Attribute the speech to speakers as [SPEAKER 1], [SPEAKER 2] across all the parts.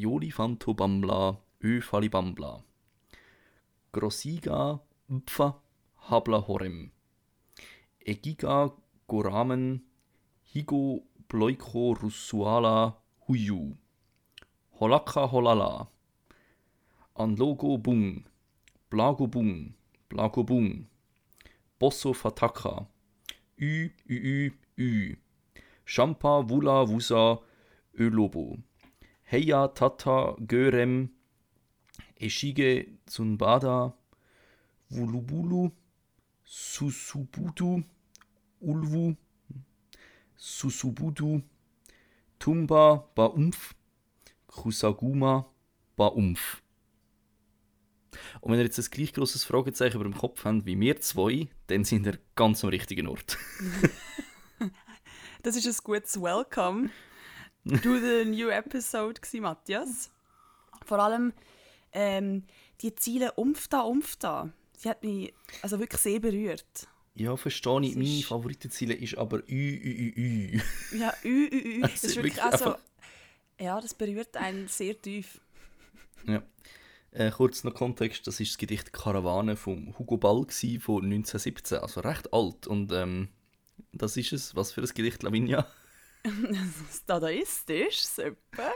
[SPEAKER 1] Jolifantobambla, Öfalibambla. Grossiga, Mpfa, Habla Horem. Egiga, Goramen, Higo, Bloiko, Russuala, Huyu. Holaka, Holala. Anlogo, Bung. Blago, Bung. Blago, Bung. Bosso, Fataka. Ü, Ü, Ü, Ü. Champa, Wula, Wusa, Ölobo. Heya, Tata, Görem, Eshige, Zunbada, Wulubulu, Susubutu, Ulwu, Susubutu, Tumba, Baumf, Kusaguma, Baumf. Und wenn ihr jetzt ein gleich grosses Fragezeichen über dem Kopf habt wie wir zwei, dann sind ihr ganz am richtigen Ort.
[SPEAKER 2] Das ist ein gutes Welcome to the new episode, gewesen, Matthias. Vor allem ähm, die Ziele Umfta, Umfta. Sie hat mich also wirklich sehr berührt.
[SPEAKER 1] Ja, verstehe ich. Meine
[SPEAKER 2] ist-
[SPEAKER 1] Favoritenziele ist aber Ü, Ü, Ü, Ü.
[SPEAKER 2] Ja, ü, ü, ü.
[SPEAKER 1] Das
[SPEAKER 2] Das
[SPEAKER 1] ist
[SPEAKER 2] wirklich
[SPEAKER 1] wirklich
[SPEAKER 2] also,
[SPEAKER 1] einfach-
[SPEAKER 2] Ja, das berührt einen sehr tief.
[SPEAKER 1] Ja. Äh, kurz noch Kontext, das ist das Gedicht Karawane von Hugo Ball gsi von 1917, also recht alt. Und ähm, das ist es. Was für ein Gedicht, Lavinia?
[SPEAKER 2] Das dadaistisch, super.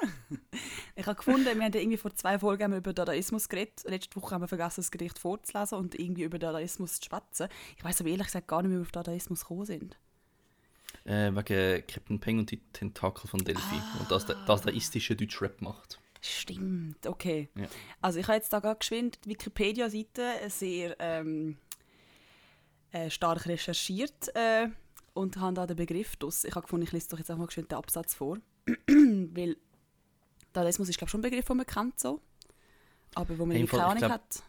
[SPEAKER 2] ich habe gefunden, wir haben ja irgendwie vor zwei Folgen über Dadaismus geredet. Letzte Woche haben wir vergessen, das Gedicht vorzulesen und irgendwie über Dadaismus zu schwätzen. Ich weiß aber ehrlich gesagt gar nicht mehr, wie wir auf Dadaismus gekommen sind.
[SPEAKER 1] Äh, wegen Captain Peng und die Tentakel von Delphi. Und das, das daistische Deutschrap macht.
[SPEAKER 2] Stimmt, okay.
[SPEAKER 1] Ja.
[SPEAKER 2] Also ich habe jetzt da gerade geschwind die Wikipedia-Seite sehr ähm, äh, stark recherchiert äh, und habe da den Begriff draus. Ich habe gefunden, ich lese doch jetzt auch mal geschwind den Absatz vor. Weil Dadaismus ist glaube ich schon ein Begriff, den man kennt so. Aber wo man
[SPEAKER 1] Hey,
[SPEAKER 2] keine
[SPEAKER 1] ich
[SPEAKER 2] Ahnung hat.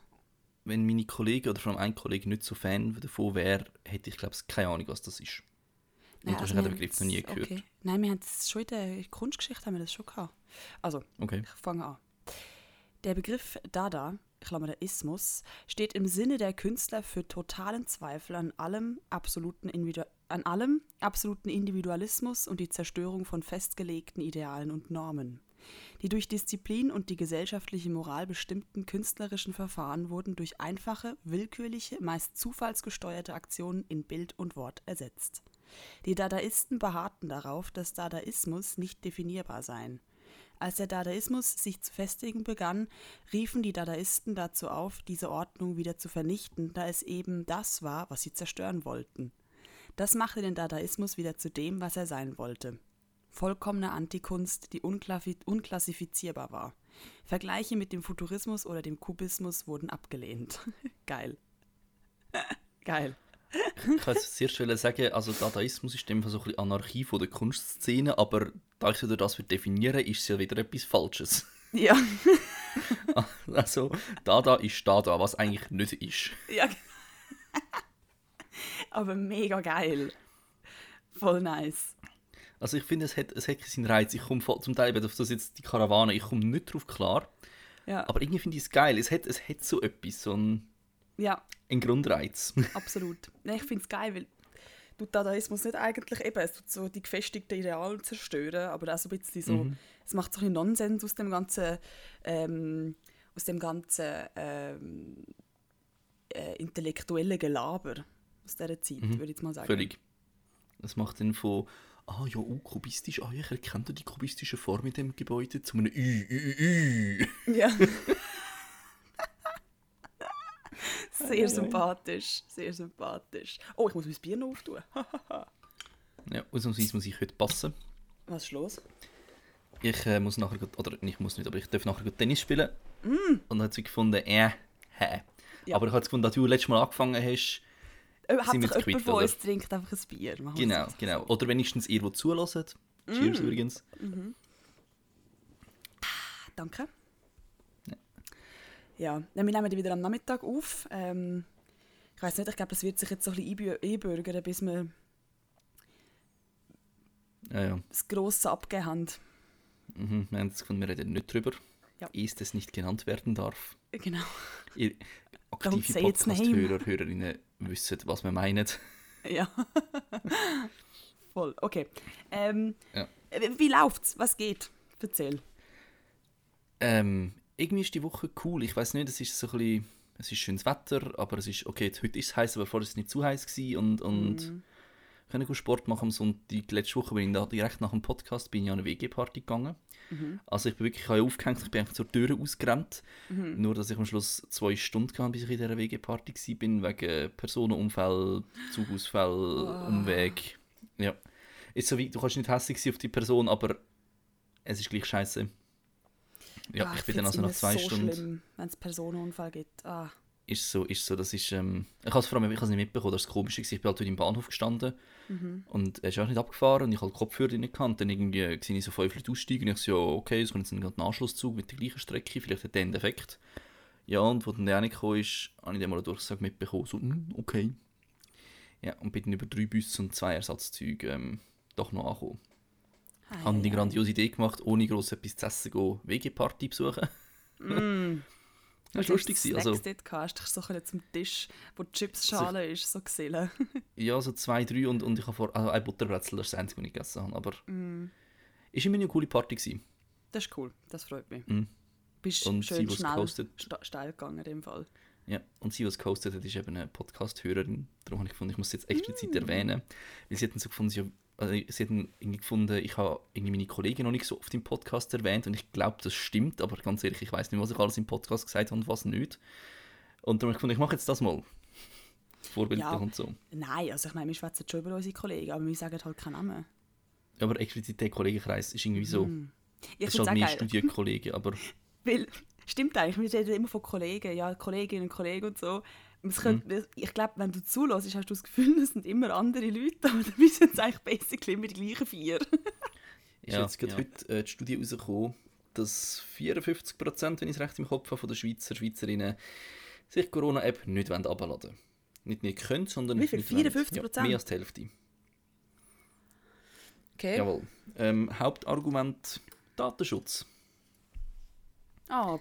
[SPEAKER 1] Wenn meine Kollegen oder vor allem ein Kollege nicht so Fan davon wäre, hätte ich glaube keine Ahnung, was das ist. Und
[SPEAKER 2] Nein,
[SPEAKER 1] hast
[SPEAKER 2] also
[SPEAKER 1] den
[SPEAKER 2] wir
[SPEAKER 1] Begriff noch nie gehört.
[SPEAKER 2] Okay. Nein, wir haben das schon in der Kunstgeschichte haben wir das schon gehabt. Also,
[SPEAKER 1] Okay.
[SPEAKER 2] Ich fange an. Der Begriff Dada, Klammer Ismus, steht im Sinne der Künstler für totalen Zweifel an allem absoluten, Individu an allem absoluten Individualismus und die Zerstörung von festgelegten Idealen und Normen. Die durch Disziplin und die gesellschaftliche Moral bestimmten künstlerischen Verfahren wurden durch einfache, willkürliche, meist zufallsgesteuerte Aktionen in Bild und Wort ersetzt. Die Dadaisten beharrten darauf, dass Dadaismus nicht definierbar seien. Als der Dadaismus sich zu festigen begann, riefen die Dadaisten dazu auf, diese Ordnung wieder zu vernichten, da es eben das war, was sie zerstören wollten. Das machte den Dadaismus wieder zu dem, was er sein wollte. Vollkommene Antikunst, die unklassifizierbar war. Vergleiche mit dem Futurismus oder dem Kubismus wurden abgelehnt. Geil. Geil.
[SPEAKER 1] Ich kann jetzt zuerst sagen, also Dadaismus ist Fall so ein bisschen Anarchie von der Kunstszene, aber da ich das für definieren, ist es ja wieder etwas Falsches.
[SPEAKER 2] Ja.
[SPEAKER 1] Also, Dada ist Dada, was eigentlich nicht ist.
[SPEAKER 2] ja. Aber mega geil. Voll nice.
[SPEAKER 1] Also ich finde, es hat, es hat seinen Reiz. Ich komme zum Teil auf das jetzt die Karawane, ich komme nicht drauf klar.
[SPEAKER 2] Ja,
[SPEAKER 1] Aber irgendwie finde ich es geil. Es hat, es hat so etwas, so einen,
[SPEAKER 2] ja
[SPEAKER 1] einen Grundreiz.
[SPEAKER 2] absolut. Nee, ich finde es geil, weil du Dadaismus nicht eigentlich eben, es tut so die gefestigten Ideale zerstören, aber auch so ein bisschen so, es macht so ein bisschen Nonsens aus dem ganzen, ähm, aus dem ganzen ähm, äh, intellektuellen Gelaber aus dieser Zeit, würde ich jetzt mal sagen.
[SPEAKER 1] Völlig. Das macht dann von, ah ja, oh, kubistisch, ah ja, ich erkenne die kubistische Form in dem Gebäude zu einem Ü, Ü, Ü.
[SPEAKER 2] Ja. sehr sympathisch, sehr sympathisch. Oh, ich muss mein Bier noch auftun.
[SPEAKER 1] Ja, ausnahmsweise muss ich heute passen.
[SPEAKER 2] Was ist los?
[SPEAKER 1] Ich äh, muss nachher, oder ich muss nicht, aber ich darf nachher Tennis spielen. Und dann hat sie gefunden, äh, hä.
[SPEAKER 2] Ja.
[SPEAKER 1] Aber ich habe gefunden, dass du letztes Mal angefangen hast.
[SPEAKER 2] Äh,
[SPEAKER 1] Sind wir jetzt
[SPEAKER 2] jemand
[SPEAKER 1] quitt,
[SPEAKER 2] von uns trinkt einfach ein Bier. Machen
[SPEAKER 1] Genau, genau. Oder wenigstens ihr, die zulässt. Cheers
[SPEAKER 2] Mm.
[SPEAKER 1] übrigens.
[SPEAKER 2] Danke. Ja, dann wir nehmen die wieder am Nachmittag auf. Ähm, ich weiß nicht, ich glaube, das wird sich jetzt so ein bisschen einbü- einbürgern, bis wir
[SPEAKER 1] Ja, ja.
[SPEAKER 2] das Grosse abgegeben haben.
[SPEAKER 1] Mhm. Wir haben wir reden nicht drüber.
[SPEAKER 2] Ja.
[SPEAKER 1] Ehe es nicht genannt werden darf.
[SPEAKER 2] Genau.
[SPEAKER 1] Ihr aktive. Podcast-Hörer, Hörerinnen wissen, was wir meinen.
[SPEAKER 2] Ja. Voll. Okay. Ähm,
[SPEAKER 1] Ja.
[SPEAKER 2] äh, Wie läuft's? Was geht? Erzähl.
[SPEAKER 1] Ähm, irgendwie ist die Woche cool. Ich weiß nicht, es ist so ein bisschen, es ist schönes Wetter, aber es ist, okay, heute ist es heiß, aber vorher ist es nicht zu heiß gewesen und, und
[SPEAKER 2] Mhm.
[SPEAKER 1] können gut Sport machen am Sonntag. Letzte Woche bin ich da direkt nach dem Podcast bin ich an eine WG-Party gegangen.
[SPEAKER 2] Mhm.
[SPEAKER 1] Also ich bin wirklich ich aufgehängt, ich bin eigentlich zur Tür ausgerannt.
[SPEAKER 2] Mhm.
[SPEAKER 1] Nur, dass ich am Schluss zwei Stunden hatte, bis ich in dieser WG-Party war, wegen Personenunfall, Zugausfall,
[SPEAKER 2] Ah.
[SPEAKER 1] Umweg. Ja. Ist so wie, du kannst nicht hässlich sein auf die Person, aber es ist gleich scheiße. Ja,
[SPEAKER 2] Ah,
[SPEAKER 1] ich bin dann also nach zwei
[SPEAKER 2] so
[SPEAKER 1] Stunden.
[SPEAKER 2] wenn es Personenunfall gibt. Ah.
[SPEAKER 1] Ist so, ist so, das ist, ähm, ich habe es vor allem, ich nicht mitbekommen, das war komisch, ich bin halt heute im Bahnhof gestanden
[SPEAKER 2] Mhm.
[SPEAKER 1] und er ist auch nicht abgefahren und ich habe die Kopfhörer nicht gehabt. Dann irgendwie sehe ich so fünf Leute aussteigen und ich so, ja, okay, es kommt jetzt gerade ein Anschlusszug mit der gleichen Strecke, vielleicht hat der einen Defekt. Ja, und wo dann der nicht gekommen ist, habe ich dann mal eine Durchsage mitbekommen, so, «Hm, okay. Ja, und bin dann über drei Busse und zwei Ersatzzüge ähm, doch noch angekommen.
[SPEAKER 2] Ei,
[SPEAKER 1] Haben die
[SPEAKER 2] ei, ei.
[SPEAKER 1] grandiose Idee gemacht, ohne gross etwas zu essen, gehen WG-Party besuchen.
[SPEAKER 2] Mm.
[SPEAKER 1] Das war lustig. gewesen.
[SPEAKER 2] Also,
[SPEAKER 1] Also,
[SPEAKER 2] dort hast du so zum Tisch, wo die Chipsschale ist, so gesehen.
[SPEAKER 1] ja, so zwei, drei und, und ich habe vor, also ein Butterbrezel, das ist das Einzige, was ich gegessen habe. Aber
[SPEAKER 2] Mm.
[SPEAKER 1] ist immer eine coole Party gewesen.
[SPEAKER 2] Das ist cool, das freut mich.
[SPEAKER 1] Mhm.
[SPEAKER 2] Bist
[SPEAKER 1] Und sie,
[SPEAKER 2] schön
[SPEAKER 1] was
[SPEAKER 2] schnell sta- steil gegangen in dem Fall.
[SPEAKER 1] Ja, und sie, was gehostet hat, ist eben eine Podcast-Hörerin. Darum habe ich gefunden, ich muss es jetzt explizit
[SPEAKER 2] Mm.
[SPEAKER 1] erwähnen. Weil sie hatten so gefunden, sie, also sie hatten irgendwie gefunden, ich habe irgendwie meine Kollegen noch nicht so oft im Podcast erwähnt und ich glaube, das stimmt, aber ganz ehrlich, ich weiß nicht, was ich alles im Podcast gesagt habe und was nicht. Und darum habe ich gefunden, ich mache jetzt das mal. Vorbildlich
[SPEAKER 2] Ja.
[SPEAKER 1] und so.
[SPEAKER 2] Nein, also ich meine, wir schwätzen schon über unsere Kollegen, aber wir sagen halt keinen Namen.
[SPEAKER 1] Aber explizit der Kollegenkreis ist irgendwie so.
[SPEAKER 2] Mm. Ich
[SPEAKER 1] ist
[SPEAKER 2] finde es
[SPEAKER 1] halt mehr
[SPEAKER 2] geil,
[SPEAKER 1] Studienkollegen, aber
[SPEAKER 2] weil, stimmt eigentlich, wir reden immer von Kollegen, ja, Kolleginnen und Kollegen und so. Es könnte, Ich glaube, wenn du zulässt, hast du das Gefühl, es sind immer andere Leute, aber dann sind es eigentlich basically immer die gleichen vier.
[SPEAKER 1] ist jetzt gerade heute äh, die Studie rausgekommen, dass 54%, wenn ich es recht im Kopf habe, von den Schweizer, Schweizerinnen sich die Corona-App nicht herunterladen wollen. Nicht nicht können, sondern
[SPEAKER 2] Wie viel?
[SPEAKER 1] nicht wollen.
[SPEAKER 2] 54%?
[SPEAKER 1] Ja, mehr als die Hälfte.
[SPEAKER 2] Okay.
[SPEAKER 1] Jawohl. Ähm, Hauptargument Datenschutz.
[SPEAKER 2] Ah,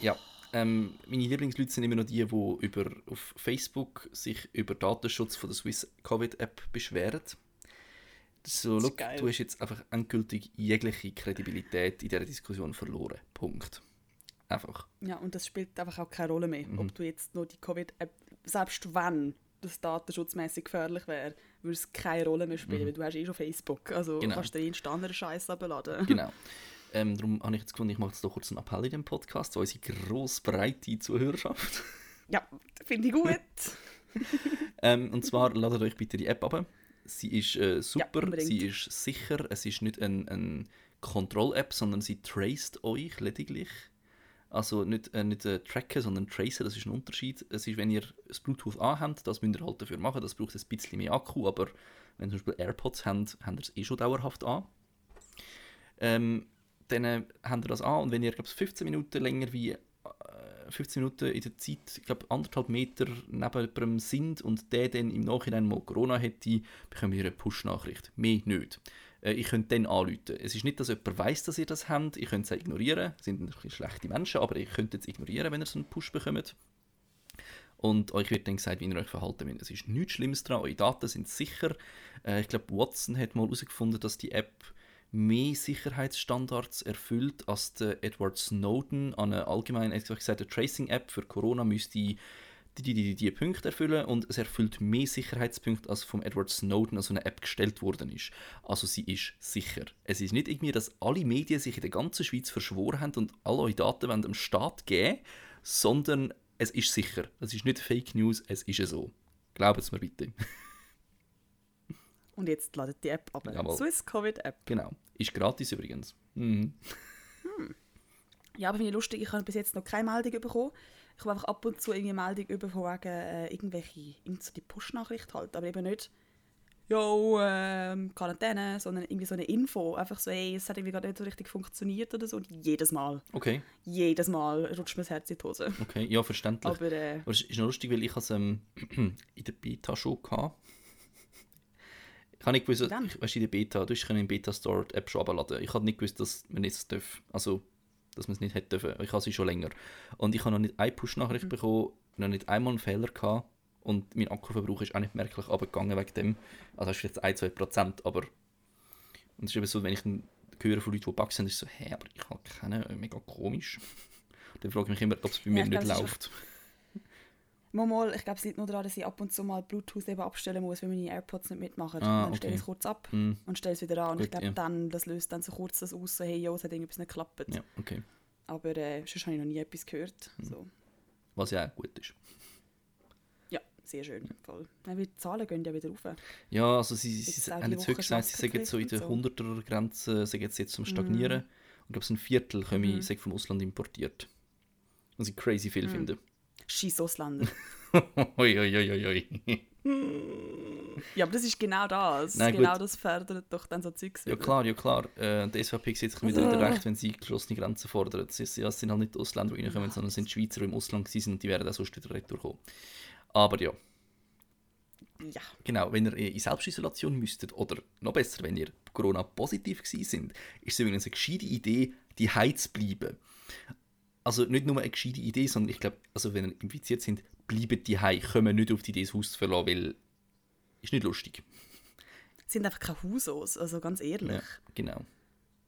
[SPEAKER 1] Ja. Ähm, meine Lieblingsleute sind immer noch die, die über, auf Facebook sich über Datenschutz von der Swiss Covid-App beschweren. So, look, du hast jetzt einfach endgültig jegliche Kredibilität in dieser Diskussion verloren. Punkt. Einfach.
[SPEAKER 2] ja, und das spielt einfach auch keine Rolle mehr,
[SPEAKER 1] Mhm.
[SPEAKER 2] ob du jetzt noch die Covid-App, selbst wenn das datenschutzmäßig gefährlich wäre, würde es keine Rolle mehr spielen,
[SPEAKER 1] Mhm.
[SPEAKER 2] weil du hast eh schon Facebook, also
[SPEAKER 1] Genau.
[SPEAKER 2] kannst du dir jeden anderen Scheiß abladen.
[SPEAKER 1] Genau. Ähm, darum habe ich jetzt gefunden, ich mache jetzt doch kurz einen Appell in dem Podcast an unsere gross breite Zuhörerschaft.
[SPEAKER 2] Ja, finde ich gut.
[SPEAKER 1] ähm, und zwar ladet euch bitte die App ab. Sie ist äh, super,
[SPEAKER 2] unbedingt.
[SPEAKER 1] sie ist sicher, es ist nicht eine ein Kontroll-App, sondern sie traced euch lediglich. Also nicht, äh, nicht äh, tracken, sondern tracen, das ist ein Unterschied. Es ist, wenn ihr das Bluetooth anhabt, das müsst ihr halt dafür machen, das braucht ein bisschen mehr Akku, aber wenn ihr zum Beispiel AirPods habt, habt ihr es eh schon dauerhaft an. Ähm, dann äh, habt ihr das an und wenn ihr, glaube 15 Minuten länger wie äh, 15 Minuten in der Zeit, ich glaube anderthalb Meter neben jemandem sind und der dann im Nachhinein mal Corona hätte, bekommt ihr eine Push-Nachricht. Mehr nicht. Äh, ich könnt dann anrufen. Es ist nicht, dass jemand weiß, dass ihr das habt. Ich könnt es auch ignorieren. Das sind ein bisschen schlechte Menschen, aber ihr könnt es ignorieren, wenn ihr so einen Push bekommt. Und euch wird dann gesagt, wie ihr euch verhalten müsst. Es ist nichts Schlimmes dran, eure Daten sind sicher. Äh, ich glaube, Watson hat mal herausgefunden, dass die App mehr Sicherheitsstandards erfüllt, als der Edward Snowden an eine allgemein, gesagt, eine Tracing-App für Corona müsste die, die, die, die Punkte erfüllen und es erfüllt mehr Sicherheitspunkte, als vom Edward Snowden an so eine App gestellt worden ist. Also sie ist sicher. Es ist nicht irgendwie, dass alle Medien sich in der ganzen Schweiz verschworen haben und alle eure Daten wollen dem Staat geben, sondern es ist sicher. Es ist nicht Fake News, es ist so. Glaubt es mir bitte.
[SPEAKER 2] Und jetzt ladet die App ab.
[SPEAKER 1] Jawohl.
[SPEAKER 2] Swiss Covid App.
[SPEAKER 1] Genau. Ist gratis übrigens. Mhm.
[SPEAKER 2] Ja, aber finde ich lustig, ich habe bis jetzt noch keine Meldung bekommen. Ich habe einfach ab und zu irgendwie eine Meldung von wegen äh, irgendwelche, irgend so die Push-Nachricht halt, aber eben nicht «Yo, ähm, Quarantäne», sondern irgendwie so eine Info. Einfach so «Ey, es hat irgendwie gerade nicht so richtig funktioniert» oder so. Und jedes Mal,
[SPEAKER 1] Okay,
[SPEAKER 2] jedes Mal rutscht mir das Herz in die Hose.
[SPEAKER 1] okay. Ja, verständlich.
[SPEAKER 2] Aber äh,
[SPEAKER 1] Aber es ist noch lustig, weil ich es ähm, in der Beta schon hatte. Ich habe nicht gewusst,
[SPEAKER 2] Wann?
[SPEAKER 1] ich, weißt, in der Beta, du hast im Beta Store die App schon abladen. Ich habe nicht gewusst, dass man es darf. Also, dass man es nicht hätte dürfen. Ich habe sie schon länger. Und ich habe noch nicht eine Push-Nachricht bekommen, noch nicht einmal einen Fehler gehabt. Und mein Akkuverbrauch ist auch nicht merklich abgegangen wegen dem. Also, das ist jetzt 1-2%, aber... Und es ist eben so, wenn ich dann höre von Leuten, die Bugs haben, ist so, hä, aber ich habe keine, mega komisch. Dann frage ich mich immer, ob es bei mir
[SPEAKER 2] ich
[SPEAKER 1] nicht läuft.
[SPEAKER 2] Mal, mal, ich glaube, es liegt nur daran, dass ich ab und zu mal Bluetooth eben abstellen muss, wenn meine AirPods nicht mitmachen.
[SPEAKER 1] Ah,
[SPEAKER 2] dann stelle ich es kurz ab
[SPEAKER 1] Hm,
[SPEAKER 2] und stelle es wieder an. Und ich glaube,
[SPEAKER 1] ja.
[SPEAKER 2] dann, das löst dann so kurz das aus, so, hey, jo, es hat irgendwas nicht geklappt.
[SPEAKER 1] ja, okay.
[SPEAKER 2] Aber äh, sonst habe ich noch nie etwas gehört.
[SPEAKER 1] Hm.
[SPEAKER 2] So.
[SPEAKER 1] Was ja auch gut ist.
[SPEAKER 2] Ja, sehr schön. Voll. Ja, die Zahlen gehen ja wieder rauf.
[SPEAKER 1] Ja, also sie, sie,
[SPEAKER 2] Jetzt
[SPEAKER 1] sie haben jetzt heute gesagt, sie
[SPEAKER 2] Masken
[SPEAKER 1] sagen so in der
[SPEAKER 2] gekriegt
[SPEAKER 1] 100er-Grenze, sagen jetzt, jetzt zum. Stagnieren. Und ich glaube, so ein Viertel kommen,
[SPEAKER 2] Mhm.
[SPEAKER 1] vom Ausland importiert. Was ich crazy viel
[SPEAKER 2] Mhm.
[SPEAKER 1] finde.
[SPEAKER 2] Scheiß Ausländer.
[SPEAKER 1] Ui, ui, ui, ui, ui.
[SPEAKER 2] ja, aber das ist genau das.
[SPEAKER 1] Nein,
[SPEAKER 2] genau
[SPEAKER 1] gut.
[SPEAKER 2] das fördert doch dann so Zeugs.
[SPEAKER 1] Ja klar, ja klar. Äh, die SVP sieht sich wieder wieder recht, wenn sie geschlossene Grenzen fordern. Es ja, sind halt nicht die Ausländer, die reinkommen, sondern es sind die Schweizer, die im Ausland waren und die werden auch sonst wieder retour kommen. Aber ja,
[SPEAKER 2] Ja.
[SPEAKER 1] genau, wenn ihr in Selbstisolation müsstet, oder noch besser, wenn ihr Corona-positiv gewesen sind, ist es übrigens eine gescheite Idee, die zu bleiben. Also nicht nur eine gescheite Idee, sondern ich glaube, also wenn ihr infiziert sind, bleibt die Hause, kommen nicht auf die Idee, das Haus zu verlassen, weil ist nicht lustig.
[SPEAKER 2] Es sind einfach keine Husos, also ganz ehrlich.
[SPEAKER 1] Ja, genau.
[SPEAKER 2] Du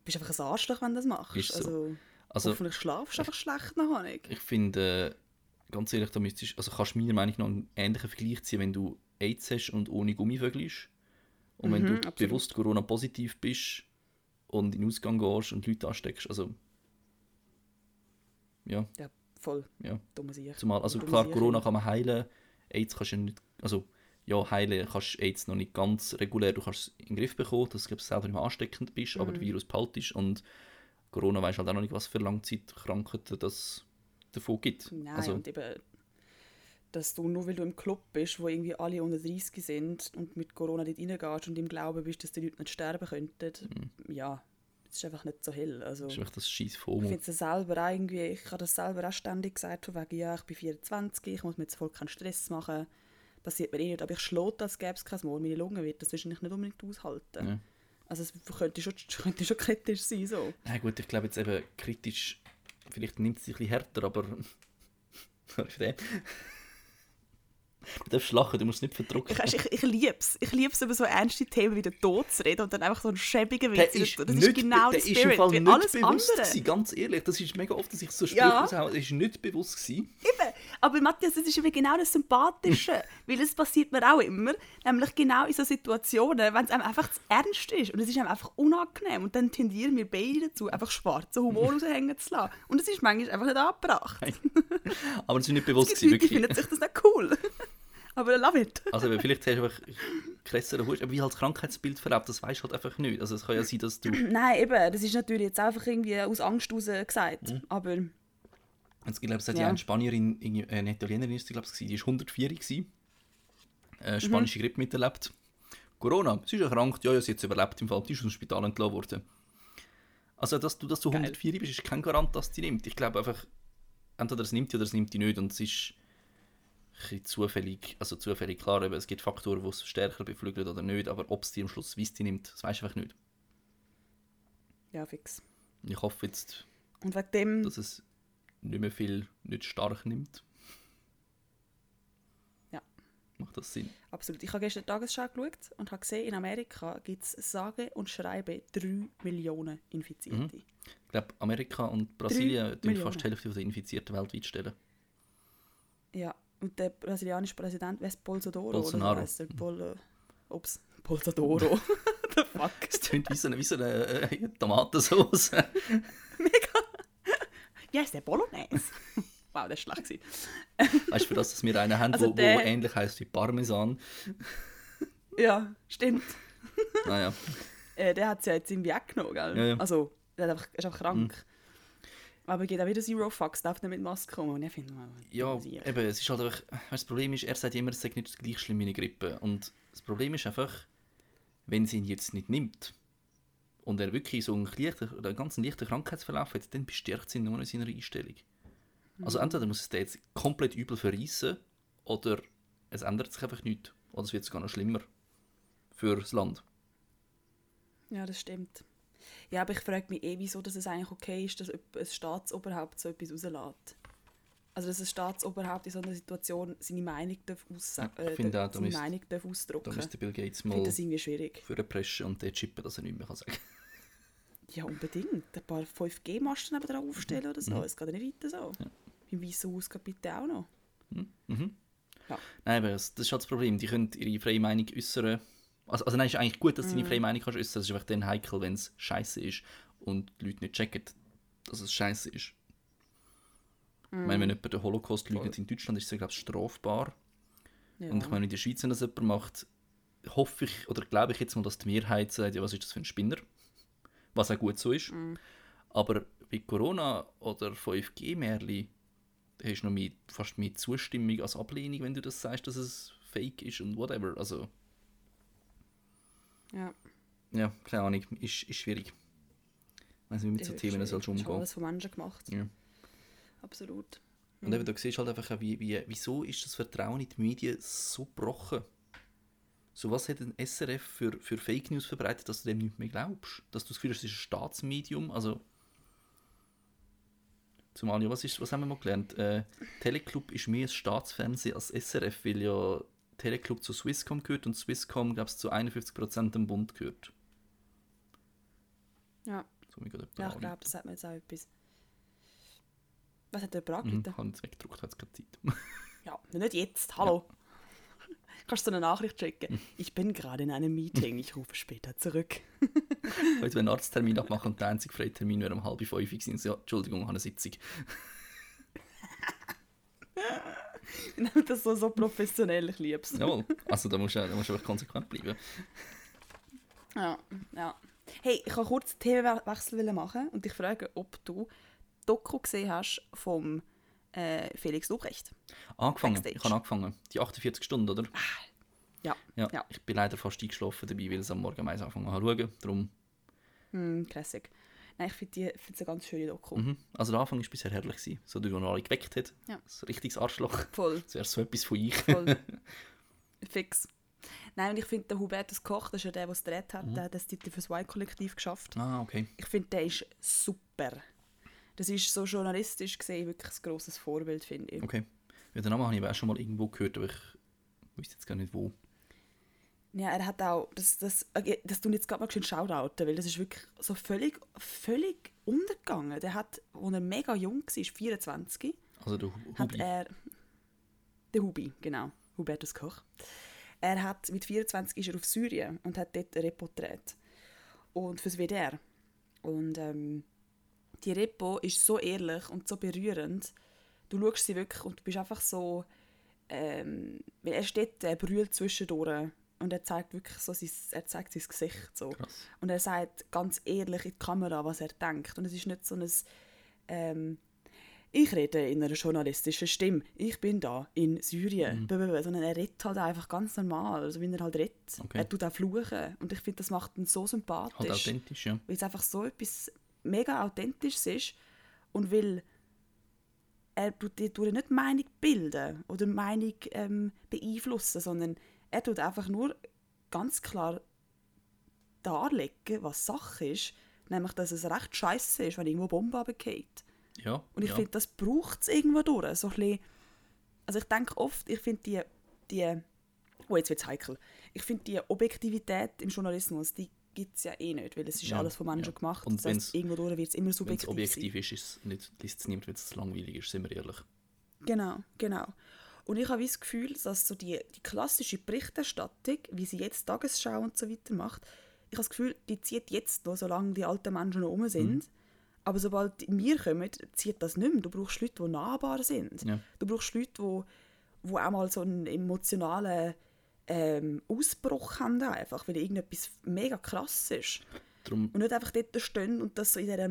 [SPEAKER 2] bist einfach ein Arschloch, wenn du das machst.
[SPEAKER 1] Ist so.
[SPEAKER 2] Also,
[SPEAKER 1] Also
[SPEAKER 2] hoffentlich schlafst du einfach schlecht nachher nicht.
[SPEAKER 1] ich finde, äh, ganz ehrlich, da müsstest, also kannst du meiner Meinung nach einen ähnlichen Vergleich ziehen, wenn du AIDS hast und ohne Gummivögelst. Und wenn
[SPEAKER 2] Mhm,
[SPEAKER 1] du
[SPEAKER 2] absolut.
[SPEAKER 1] bewusst Corona-positiv bist und in den Ausgang gehst und Leute ansteckst. Also, ja,
[SPEAKER 2] Ja, voll.
[SPEAKER 1] ja.
[SPEAKER 2] Dumme Sicht.
[SPEAKER 1] Zumal, also
[SPEAKER 2] Dumme
[SPEAKER 1] klar,
[SPEAKER 2] Sicht.
[SPEAKER 1] Corona kann man heilen, AIDS kannst du nicht, also ja, heilen kannst du AIDS noch nicht ganz regulär, du kannst es in den Griff bekommen, dass du selber nicht mehr ansteckend bist, aber
[SPEAKER 2] Mhm.
[SPEAKER 1] der Virus behaltest und Corona weiß halt auch noch nicht, was für Langzeitkrankheiten das davon gibt.
[SPEAKER 2] Nein,
[SPEAKER 1] also,
[SPEAKER 2] und eben, dass du nur weil du im Club bist, wo irgendwie alle unter 30 sind und mit Corona dort reingehst und im Glauben bist, dass die Leute nicht sterben könnten, ja, das ist einfach nicht so hell. Also,
[SPEAKER 1] das ist einfach das scheiß
[SPEAKER 2] ich finde es selber irgendwie, ich habe das selber auch ständig gesagt, von wegen, ja, ich bin 24, ich muss mir jetzt voll keinen Stress machen, passiert mir eh nicht, aber ich schlote, als gäbe es kein Mal, meine Lunge wird das wahrscheinlich nicht unbedingt aushalten.
[SPEAKER 1] Ja.
[SPEAKER 2] Also es könnte schon, könnte schon kritisch sein, so.
[SPEAKER 1] Na gut, ich glaube jetzt eben kritisch, vielleicht nimmt es sich ein bisschen härter, aber. Du darfst lachen, du musst es nicht verdrücken.
[SPEAKER 2] Ich, ich, ich liebe es. Ich liebe es, über so ernste Themen wie den Tod zu reden und dann einfach so einen schäbigen Witz.
[SPEAKER 1] ist,
[SPEAKER 2] das
[SPEAKER 1] nicht,
[SPEAKER 2] ist genau
[SPEAKER 1] der
[SPEAKER 2] der
[SPEAKER 1] ist im
[SPEAKER 2] Spirit,
[SPEAKER 1] Fall nicht
[SPEAKER 2] alles
[SPEAKER 1] bewusst
[SPEAKER 2] andere.
[SPEAKER 1] gewesen, ganz ehrlich. Das ist mega oft, dass ich so Sprüche
[SPEAKER 2] Ja.
[SPEAKER 1] raushaue. Das ist nicht bewusst gewesen.
[SPEAKER 2] Eben. Aber Matthias, das ist eben genau das Sympathische. weil es passiert mir auch immer. Nämlich genau in so Situationen, wenn es einem einfach zu ernst ist. Und es ist einem einfach unangenehm. Und dann tendieren wir beide dazu, einfach schwarzen Humor raushängen zu lassen. Und es ist manchmal einfach nicht angebracht.
[SPEAKER 1] Aber das ist nicht bewusst
[SPEAKER 2] Es
[SPEAKER 1] gewesen,
[SPEAKER 2] Leute,
[SPEAKER 1] wirklich.
[SPEAKER 2] finden sich das nicht cool. Aber love it.
[SPEAKER 1] Also eben, vielleicht hast du einfach krasseren Hut, aber wie halt das Krankheitsbild verläuft, das weißt du halt einfach nicht. Also es kann ja sein, dass du...
[SPEAKER 2] Nein, eben. Das ist natürlich jetzt einfach irgendwie aus Angst heraus gesagt.
[SPEAKER 1] Mhm.
[SPEAKER 2] Aber
[SPEAKER 1] Ich glaube, es hat
[SPEAKER 2] Ja.
[SPEAKER 1] eine Spanierin, irgendwie- äh, eine Italienerin ist sie, glaube ich, die ist 104 gewesen. Äh, spanische
[SPEAKER 2] Mhm.
[SPEAKER 1] Grippe miterlebt. Corona, sie ist erkrankt, ja, ja, sie hat es überlebt im Fall, die ist aus dem Spital entlassen worden. Also, dass du, dass du
[SPEAKER 2] Geil.
[SPEAKER 1] 104 bist, ist kein Garant, dass die nimmt. Ich glaube einfach, entweder es nimmt die oder es nimmt die nicht und es ist bisschen zufällig, also zufällig klar, eben, es gibt Faktoren, die es stärker beflügeln oder nicht, aber ob es die am Schluss weiss, die nimmt, das weißt du einfach nicht.
[SPEAKER 2] ja, fix.
[SPEAKER 1] Ich hoffe jetzt,
[SPEAKER 2] Und wegen dem...
[SPEAKER 1] dass es nicht mehr viel nicht stark nimmt.
[SPEAKER 2] Ja.
[SPEAKER 1] Macht das Sinn?
[SPEAKER 2] Absolut. Ich habe gestern die Tagesschau geschaut und habe gesehen, in Amerika gibt es sage und schreibe 3 Millionen Infizierte.
[SPEAKER 1] Mhm. Ich glaube, Amerika und Brasilien tun
[SPEAKER 2] Millionen.
[SPEAKER 1] fast die Hälfte der Infizierten weltweit stellen.
[SPEAKER 2] Ja, und der brasilianische Präsident, wer ist Bolsonaro?
[SPEAKER 1] Bolsonaro.
[SPEAKER 2] Oder so? Bol Ups, Bolsonaro. The fuck?
[SPEAKER 1] Es klingt wie so eine, wie so eine äh, Tomatensauce.
[SPEAKER 2] Ja, ist der Bolognese? wow, das war schlecht.
[SPEAKER 1] weißt du, für das, dass wir einen haben,
[SPEAKER 2] Also
[SPEAKER 1] wo,
[SPEAKER 2] der-
[SPEAKER 1] wo ähnlich heißt wie Parmesan.
[SPEAKER 2] Ja, stimmt.
[SPEAKER 1] Naja,
[SPEAKER 2] Äh, der hat es ja jetzt irgendwie weggenommen, gell?
[SPEAKER 1] Ja, ja.
[SPEAKER 2] Also, der hat einfach, ist einfach krank. Aber er geht auch wieder Zero Fucks, darf nicht mit Maske kommen. Und ich finde, man,
[SPEAKER 1] ja, eben, es ist halt einfach, weißt, das Problem ist, er sagt immer, es sei nicht gleich schlimm wie eine Grippe. Und das Problem ist einfach, wenn sie ihn jetzt nicht nimmt und er wirklich so einen, leichten, einen ganz leichten Krankheitsverlauf hat, dann bestärkt sie ihn nur in seiner Einstellung. Also entweder muss es den jetzt komplett übel verreissen oder es ändert sich einfach nichts. Oder es wird sogar noch schlimmer für das Land.
[SPEAKER 2] Ja, das stimmt. Ja, aber ich frage mich eh, wieso dass es eigentlich okay ist, dass ein Staatsoberhaupt so etwas rauslässt. Also, dass ein Staatsoberhaupt in so einer Situation seine Meinung darf aussagen,
[SPEAKER 1] Ja,
[SPEAKER 2] äh,
[SPEAKER 1] finde auch, da
[SPEAKER 2] seine
[SPEAKER 1] müsste-
[SPEAKER 2] Meinung darf
[SPEAKER 1] Da
[SPEAKER 2] ausdrücken.
[SPEAKER 1] müsste Bill Gates mal
[SPEAKER 2] das irgendwie schwierig.
[SPEAKER 1] für eine Presche und den chippen, dass er nicht mehr kann sagen
[SPEAKER 2] Ja, unbedingt. Ein paar 5G-Masten dran aufstellen oder so.
[SPEAKER 1] Mhm.
[SPEAKER 2] Es geht ja nicht weiter so.
[SPEAKER 1] Ja.
[SPEAKER 2] Im Weißen Haus geht bitte auch noch.
[SPEAKER 1] Mhm.
[SPEAKER 2] Ja.
[SPEAKER 1] Nein, aber das, das ist halt das Problem. Die können ihre freie Meinung äußern. Also, also nein, es ist eigentlich gut, dass du deine freie Meinung kannst äußern. Es ist einfach dann heikel, wenn es scheiße ist und die Leute nicht checken, dass es scheiße ist. Ich meine, wenn jemand den Holocaust lügt in Deutschland, ist es, glaube ich, strafbar.
[SPEAKER 2] Ja.
[SPEAKER 1] Und ich meine, in der Schweiz, wenn das jemand macht, hoffe ich oder glaube ich jetzt mal, dass die Mehrheit sagt, ja, was ist das für ein Spinner? Was auch gut so ist.
[SPEAKER 2] Mhm.
[SPEAKER 1] Aber bei Corona oder 5G-Märli hast du noch mehr, fast mehr Zustimmung als Ablehnung, wenn du das sagst, dass es fake ist und whatever. Also,
[SPEAKER 2] ja.
[SPEAKER 1] ja, keine Ahnung, ist, ist schwierig. Ich weiß nicht, wie mit so
[SPEAKER 2] ist
[SPEAKER 1] Themen sollst du
[SPEAKER 2] Ist
[SPEAKER 1] umgehen.
[SPEAKER 2] alles von Menschen gemacht.
[SPEAKER 1] Ja.
[SPEAKER 2] Absolut.
[SPEAKER 1] Und eben, da siehst du halt einfach, auch, wie, wie, wieso ist das Vertrauen in die Medien so gebrochen? So was hat ein SRF für, für Fake News verbreitet, dass du dem nicht mehr glaubst? Dass du das Gefühl hast, es ist ein Staatsmedium? Also, zumal ja, was, ist, was haben wir mal gelernt? Äh, Teleclub ist mehr ein Staatsfernsehen als SRF, weil ja Teleclub zu Swisscom gehört und Swisscom, glaube ich, zu 51% dem Bund gehört.
[SPEAKER 2] Ja,
[SPEAKER 1] So
[SPEAKER 2] ja ich
[SPEAKER 1] jemand
[SPEAKER 2] glaube, das sagt mir jetzt auch etwas. Was hat der Prag
[SPEAKER 1] Mhm,
[SPEAKER 2] bitte?
[SPEAKER 1] habe jetzt weggedruckt, hat es keine Zeit.
[SPEAKER 2] Ja, nicht jetzt. Hallo. Kannst du eine Nachricht schicken? Ich bin gerade in einem Meeting. Ich rufe später zurück.
[SPEAKER 1] Heute, wenn einen Arzttermin abmachen und der einzige freie Termin wäre um halb fünf, sind sie, ja, Entschuldigung, ich habe eine Sitzung.
[SPEAKER 2] Nehme das so, so professionell. Ich liebe es.
[SPEAKER 1] Jawohl, also da musst du, da musst du einfach konsequent bleiben.
[SPEAKER 2] Ja, ja. Hey, ich wollte kurz einen Themenwechsel machen und dich fragen, ob du Doku gesehen hast vom äh, Felix Lobrecht.
[SPEAKER 1] Angefangen,
[SPEAKER 2] Backstage.
[SPEAKER 1] ich habe angefangen. Die 48 Stunden, oder?
[SPEAKER 2] Ja,
[SPEAKER 1] Ja,
[SPEAKER 2] ja.
[SPEAKER 1] ich bin leider fast eingeschlafen dabei, weil ich es am Morgen meist angefangen habe zu schauen. Darum,
[SPEAKER 2] hm, Classic. Nein, ich finde die- es eine ganz schöne Doku.
[SPEAKER 1] mhm. Also der Anfang war bisher herrlich. Gewesen. So, der noch alle geweckt hat.
[SPEAKER 2] Ja.
[SPEAKER 1] Ein richtiges Arschloch.
[SPEAKER 2] Voll,
[SPEAKER 1] Das wäre so etwas von ich.
[SPEAKER 2] voll. Fix. Nein, und ich finde, der Hubertus Koch, das ist ja der, der es gedreht hat, der hat das Titel fürs Y-Kollektiv geschafft.
[SPEAKER 1] ah, okay.
[SPEAKER 2] Ich finde, der ist super. Das ist so journalistisch gesehen wirklich ein grosses Vorbild, finde ich.
[SPEAKER 1] Okay. Ja, den Namen habe ich aber auch schon mal irgendwo gehört, aber ich wüsste jetzt gar nicht wo.
[SPEAKER 2] Ja, er hat auch, das, das, das tun jetzt gerade mal schön shoutouten, weil das ist wirklich so völlig, völlig untergegangen. Der hat, als er mega jung war, 24,
[SPEAKER 1] Also der Hu-
[SPEAKER 2] hat
[SPEAKER 1] Hubi.
[SPEAKER 2] er, der Hubi, genau, Hubertus Koch. Er hat, mit 24 ist er auf Syrien und hat dort ein Repo gedreht. Und fürs WDR. Und ähm, die Repo ist so ehrlich und so berührend. Du schaust sie wirklich und du bist einfach so, ähm, weil er steht, er brüllt zwischendurch und er zeigt wirklich so sein, er zeigt sein Gesicht so.
[SPEAKER 1] Krass.
[SPEAKER 2] Und er sagt ganz ehrlich in die Kamera, was er denkt. Und es ist nicht so ein ähm, ich rede in einer journalistischen Stimme. Ich bin da in Syrien. Blablabla. Sondern er redet halt einfach ganz normal, also wie er halt redet.
[SPEAKER 1] Okay.
[SPEAKER 2] Er tut auch fluchen. Und ich finde, das macht ihn so sympathisch.
[SPEAKER 1] Halt authentisch, ja.
[SPEAKER 2] Weil es einfach so etwas mega Authentisches ist. Und weil er tut dir nicht Meinung bilden oder Meinung ähm, beeinflussen, sondern er tut einfach nur ganz klar darlegen, was Sache ist. Nämlich, dass es recht scheiße ist, wenn irgendwo Bombe runterfällt.
[SPEAKER 1] Ja,
[SPEAKER 2] Und ich
[SPEAKER 1] ja.
[SPEAKER 2] finde, das braucht es irgendwo durch. So ein bisschen, also ich denke oft, ich finde die, die, oh jetzt wird es heikel, ich finde die Objektivität im Journalismus, die gibt es ja eh nicht, weil es ist
[SPEAKER 1] Ja,
[SPEAKER 2] alles von Menschen
[SPEAKER 1] ja.
[SPEAKER 2] gemacht.
[SPEAKER 1] Und
[SPEAKER 2] das heißt, irgendwo durch wird es immer
[SPEAKER 1] Wenn es
[SPEAKER 2] subjektiv
[SPEAKER 1] objektiv
[SPEAKER 2] sein.
[SPEAKER 1] ist, ist es nicht, liest es niemand, wenn es langweilig ist, sind wir ehrlich.
[SPEAKER 2] Genau, genau. Und ich habe das Gefühl, dass so die, die klassische Berichterstattung, wie sie jetzt Tagesschau und so weiter macht, ich habe das Gefühl, die zieht jetzt noch, solange die alten Menschen noch rum sind.
[SPEAKER 1] Mhm.
[SPEAKER 2] Aber sobald wir kommen, zieht das nicht mehr. Du brauchst Leute, die nahbar sind.
[SPEAKER 1] Ja.
[SPEAKER 2] Du brauchst Leute, die, die auch mal so einen emotionalen ähm, Ausbruch haben, einfach, weil irgendetwas mega krass ist.
[SPEAKER 1] Darum,
[SPEAKER 2] Und nicht einfach dort stehen und das so in dieser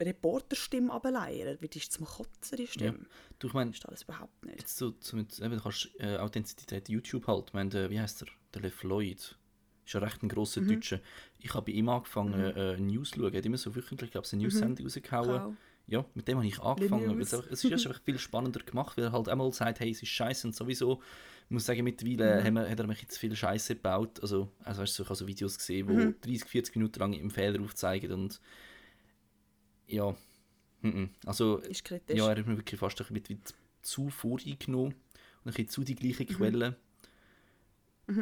[SPEAKER 2] Reporterstimme ableiern, weil die ist zum Kotzen, die Stimme.
[SPEAKER 1] du, ich meine,
[SPEAKER 2] Das ist alles überhaupt nicht.
[SPEAKER 1] jetzt so, so mit, eben, du kannst äh, Authentizität YouTube halt, ich meine, der, wie heißt der? Der Le Floyd. Ist ja recht ein grosser
[SPEAKER 2] Mhm.
[SPEAKER 1] Deutscher. Ich habe bei ihm angefangen, äh, News zu schauen. Er hat immer so wöchentlich, glaube ich, eine News-Sendung rausgehauen.
[SPEAKER 2] Wow.
[SPEAKER 1] Ja, mit dem habe ich angefangen. Es, es ist einfach viel spannender gemacht, weil er halt einmal sagt, hey, es ist scheiße und sowieso. Ich muss sagen, mittlerweile haben wir, hat er mich jetzt viel Scheiße gebaut. Also, also weißt du, ich habe so Videos gesehen, wo 30, 40 Minuten lang im Fehler aufzeigen und ja, mhm. also ja, er hat mir wirklich fast ein bisschen zu voreingenommen und ein bisschen zu die gleiche Quelle.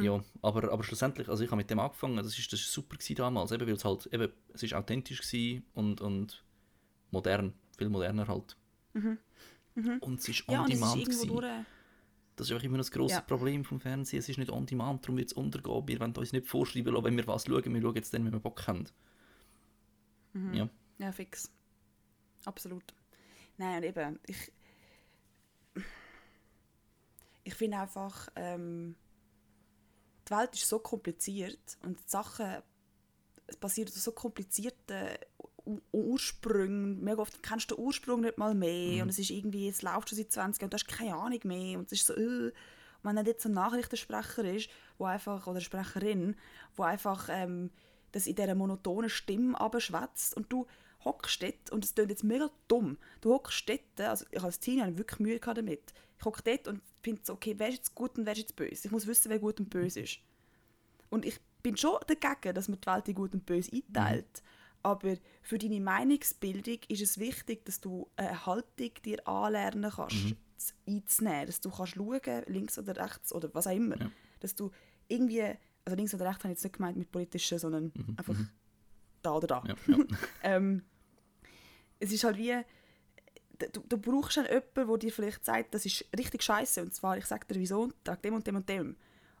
[SPEAKER 1] Ja, aber, aber schlussendlich, also ich habe mit dem angefangen, das ist, das ist super gewesen damals, eben, weil es halt, eben, es ist authentisch gewesen und, und modern, viel moderner halt. Und es ist on
[SPEAKER 2] Ja, ist
[SPEAKER 1] demand
[SPEAKER 2] durch...
[SPEAKER 1] Das ist einfach immer das grosse
[SPEAKER 2] Ja.
[SPEAKER 1] Problem vom Fernsehen. Es ist nicht on demand, darum wird es untergehen. Wir wollen uns nicht vorschreiben lassen, wenn wir was schauen. Wir schauen jetzt dann, wenn wir Bock haben. Ja.
[SPEAKER 2] Ja, fix. Absolut. Nein, und eben, ich. Ich finde einfach, ähm, die Welt ist so kompliziert und die Sachen, es passiert aus so komplizierten U- Ursprüngen. Mega oft kennst du den Ursprung nicht mal mehr und es ist irgendwie, es läuft schon seit 20 Jahren und du hast keine Ahnung mehr und es ist so, äh. Und wenn dann jetzt so ein Nachrichtensprecher ist, wo einfach, oder eine Sprecherin, wo einfach ähm, das in dieser monotonen Stimme abschwätzt und du hockst dort, und es klingt jetzt mega dumm, du hockst dort, also ich als Teenie hatte wirklich Mühe gehabt damit, ich hocke dort und finde so, okay, wer ist jetzt gut und wer ist jetzt böse? Ich muss wissen, wer gut und böse ist. Und ich bin schon dagegen, dass man die Welt in gut und böse einteilt. Aber für deine Meinungsbildung ist es wichtig, dass du eine Haltung dir anlernen kannst, z- einzunehmen. Dass du kannst schauen, links oder rechts oder was auch immer.
[SPEAKER 1] Ja.
[SPEAKER 2] Dass du irgendwie, also links oder rechts habe ich jetzt nicht gemeint mit politischen, sondern einfach da oder da.
[SPEAKER 1] Ja, ja.
[SPEAKER 2] Ähm, es ist halt wie, du, du brauchst dann jemanden, der dir vielleicht sagt, das ist richtig scheiße und zwar, ich sage dir wieso, tag dem und dem und dem.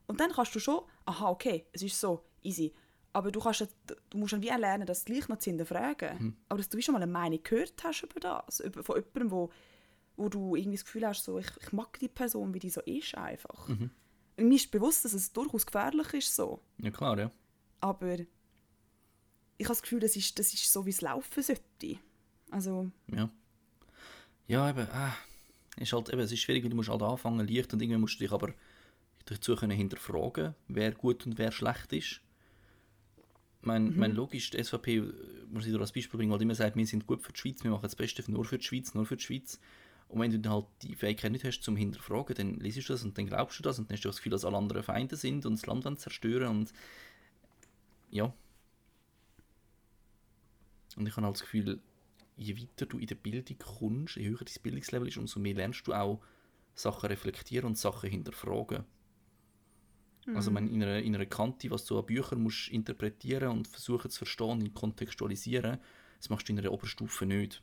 [SPEAKER 2] Und dann kannst du schon, aha, okay, es ist so, easy. Aber du, kannst, ja- du musst dann wie lernen, das gleich noch zu hinterfragen. Aber dass du schon mal eine Meinung gehört hast über das, über, von jemandem, wo, wo du irgendwie das Gefühl hast, so, ich, ich mag die Person, wie die so ist einfach. Und mir ist bewusst, dass es durchaus gefährlich ist so.
[SPEAKER 1] ja, klar, ja.
[SPEAKER 2] Aber ich habe das Gefühl, das ist, das ist so, wie es laufen sollte. Also,
[SPEAKER 1] Ja. Ja, eben, ah, ist halt, eben, es ist schwierig, du musst halt anfangen, leicht und irgendwann musst du dich aber dazu können hinterfragen, wer gut und wer schlecht ist. Mein, mein logisch, die SVP, äh, muss ich dir als Beispiel bringen, weil immer sagt, wir sind gut für die Schweiz, wir machen das Beste nur für die Schweiz, nur für die Schweiz. Und wenn du dann halt die Fähigkeit nicht hast zum Hinterfragen, dann liest du das und dann glaubst du das und dann hast du das Gefühl, dass alle anderen Feinde sind und das Land wollen zerstören und ja. Und ich habe halt das Gefühl, je weiter du in der Bildung kommst, je höher dein Bildungslevel ist, umso mehr lernst du auch Sachen reflektieren und Sachen hinterfragen. Also wenn in einer, in einer Kante, was du an Büchern musst interpretieren und versuchen zu verstehen und kontextualisieren, das machst du in einer Oberstufe nicht.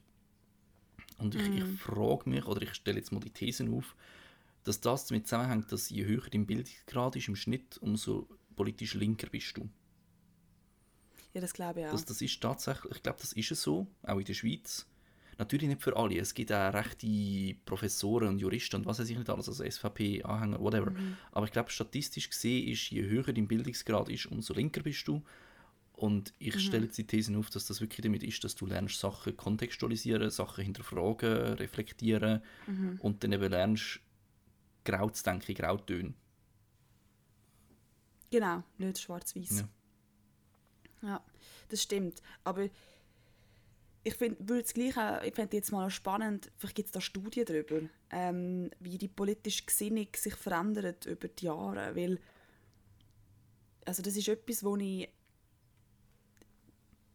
[SPEAKER 1] Und ich, ich frage mich, oder ich stelle jetzt mal die Thesen auf, dass das damit zusammenhängt, dass je höher dein Bildungsgrad ist im Schnitt, umso politisch linker bist du.
[SPEAKER 2] ja, das glaube ich auch.
[SPEAKER 1] Das, das ist tatsächlich, ich glaube, das ist es so, auch in der Schweiz. Natürlich nicht für alle. Es gibt auch rechte Professoren und Juristen und was weiß ich nicht alles, also SVP-Anhänger, whatever. Aber ich glaube, statistisch gesehen ist, je höher dein Bildungsgrad ist, umso linker bist du. Und ich stelle jetzt die These auf, dass das wirklich damit ist, dass du lernst, Sachen kontextualisieren, Sachen hinterfragen, reflektieren und dann eben lernst, grau zu denken, Grautöne.
[SPEAKER 2] Genau, nicht schwarz-weiß.
[SPEAKER 1] Ja.
[SPEAKER 2] Ja. das stimmt. Aber ich finde es gleich auch, ich fände jetzt mal spannend, vielleicht gibt es da Studien darüber, ähm, wie die politische Gesinnung sich verändert über die Jahre, weil also das ist etwas, wo ich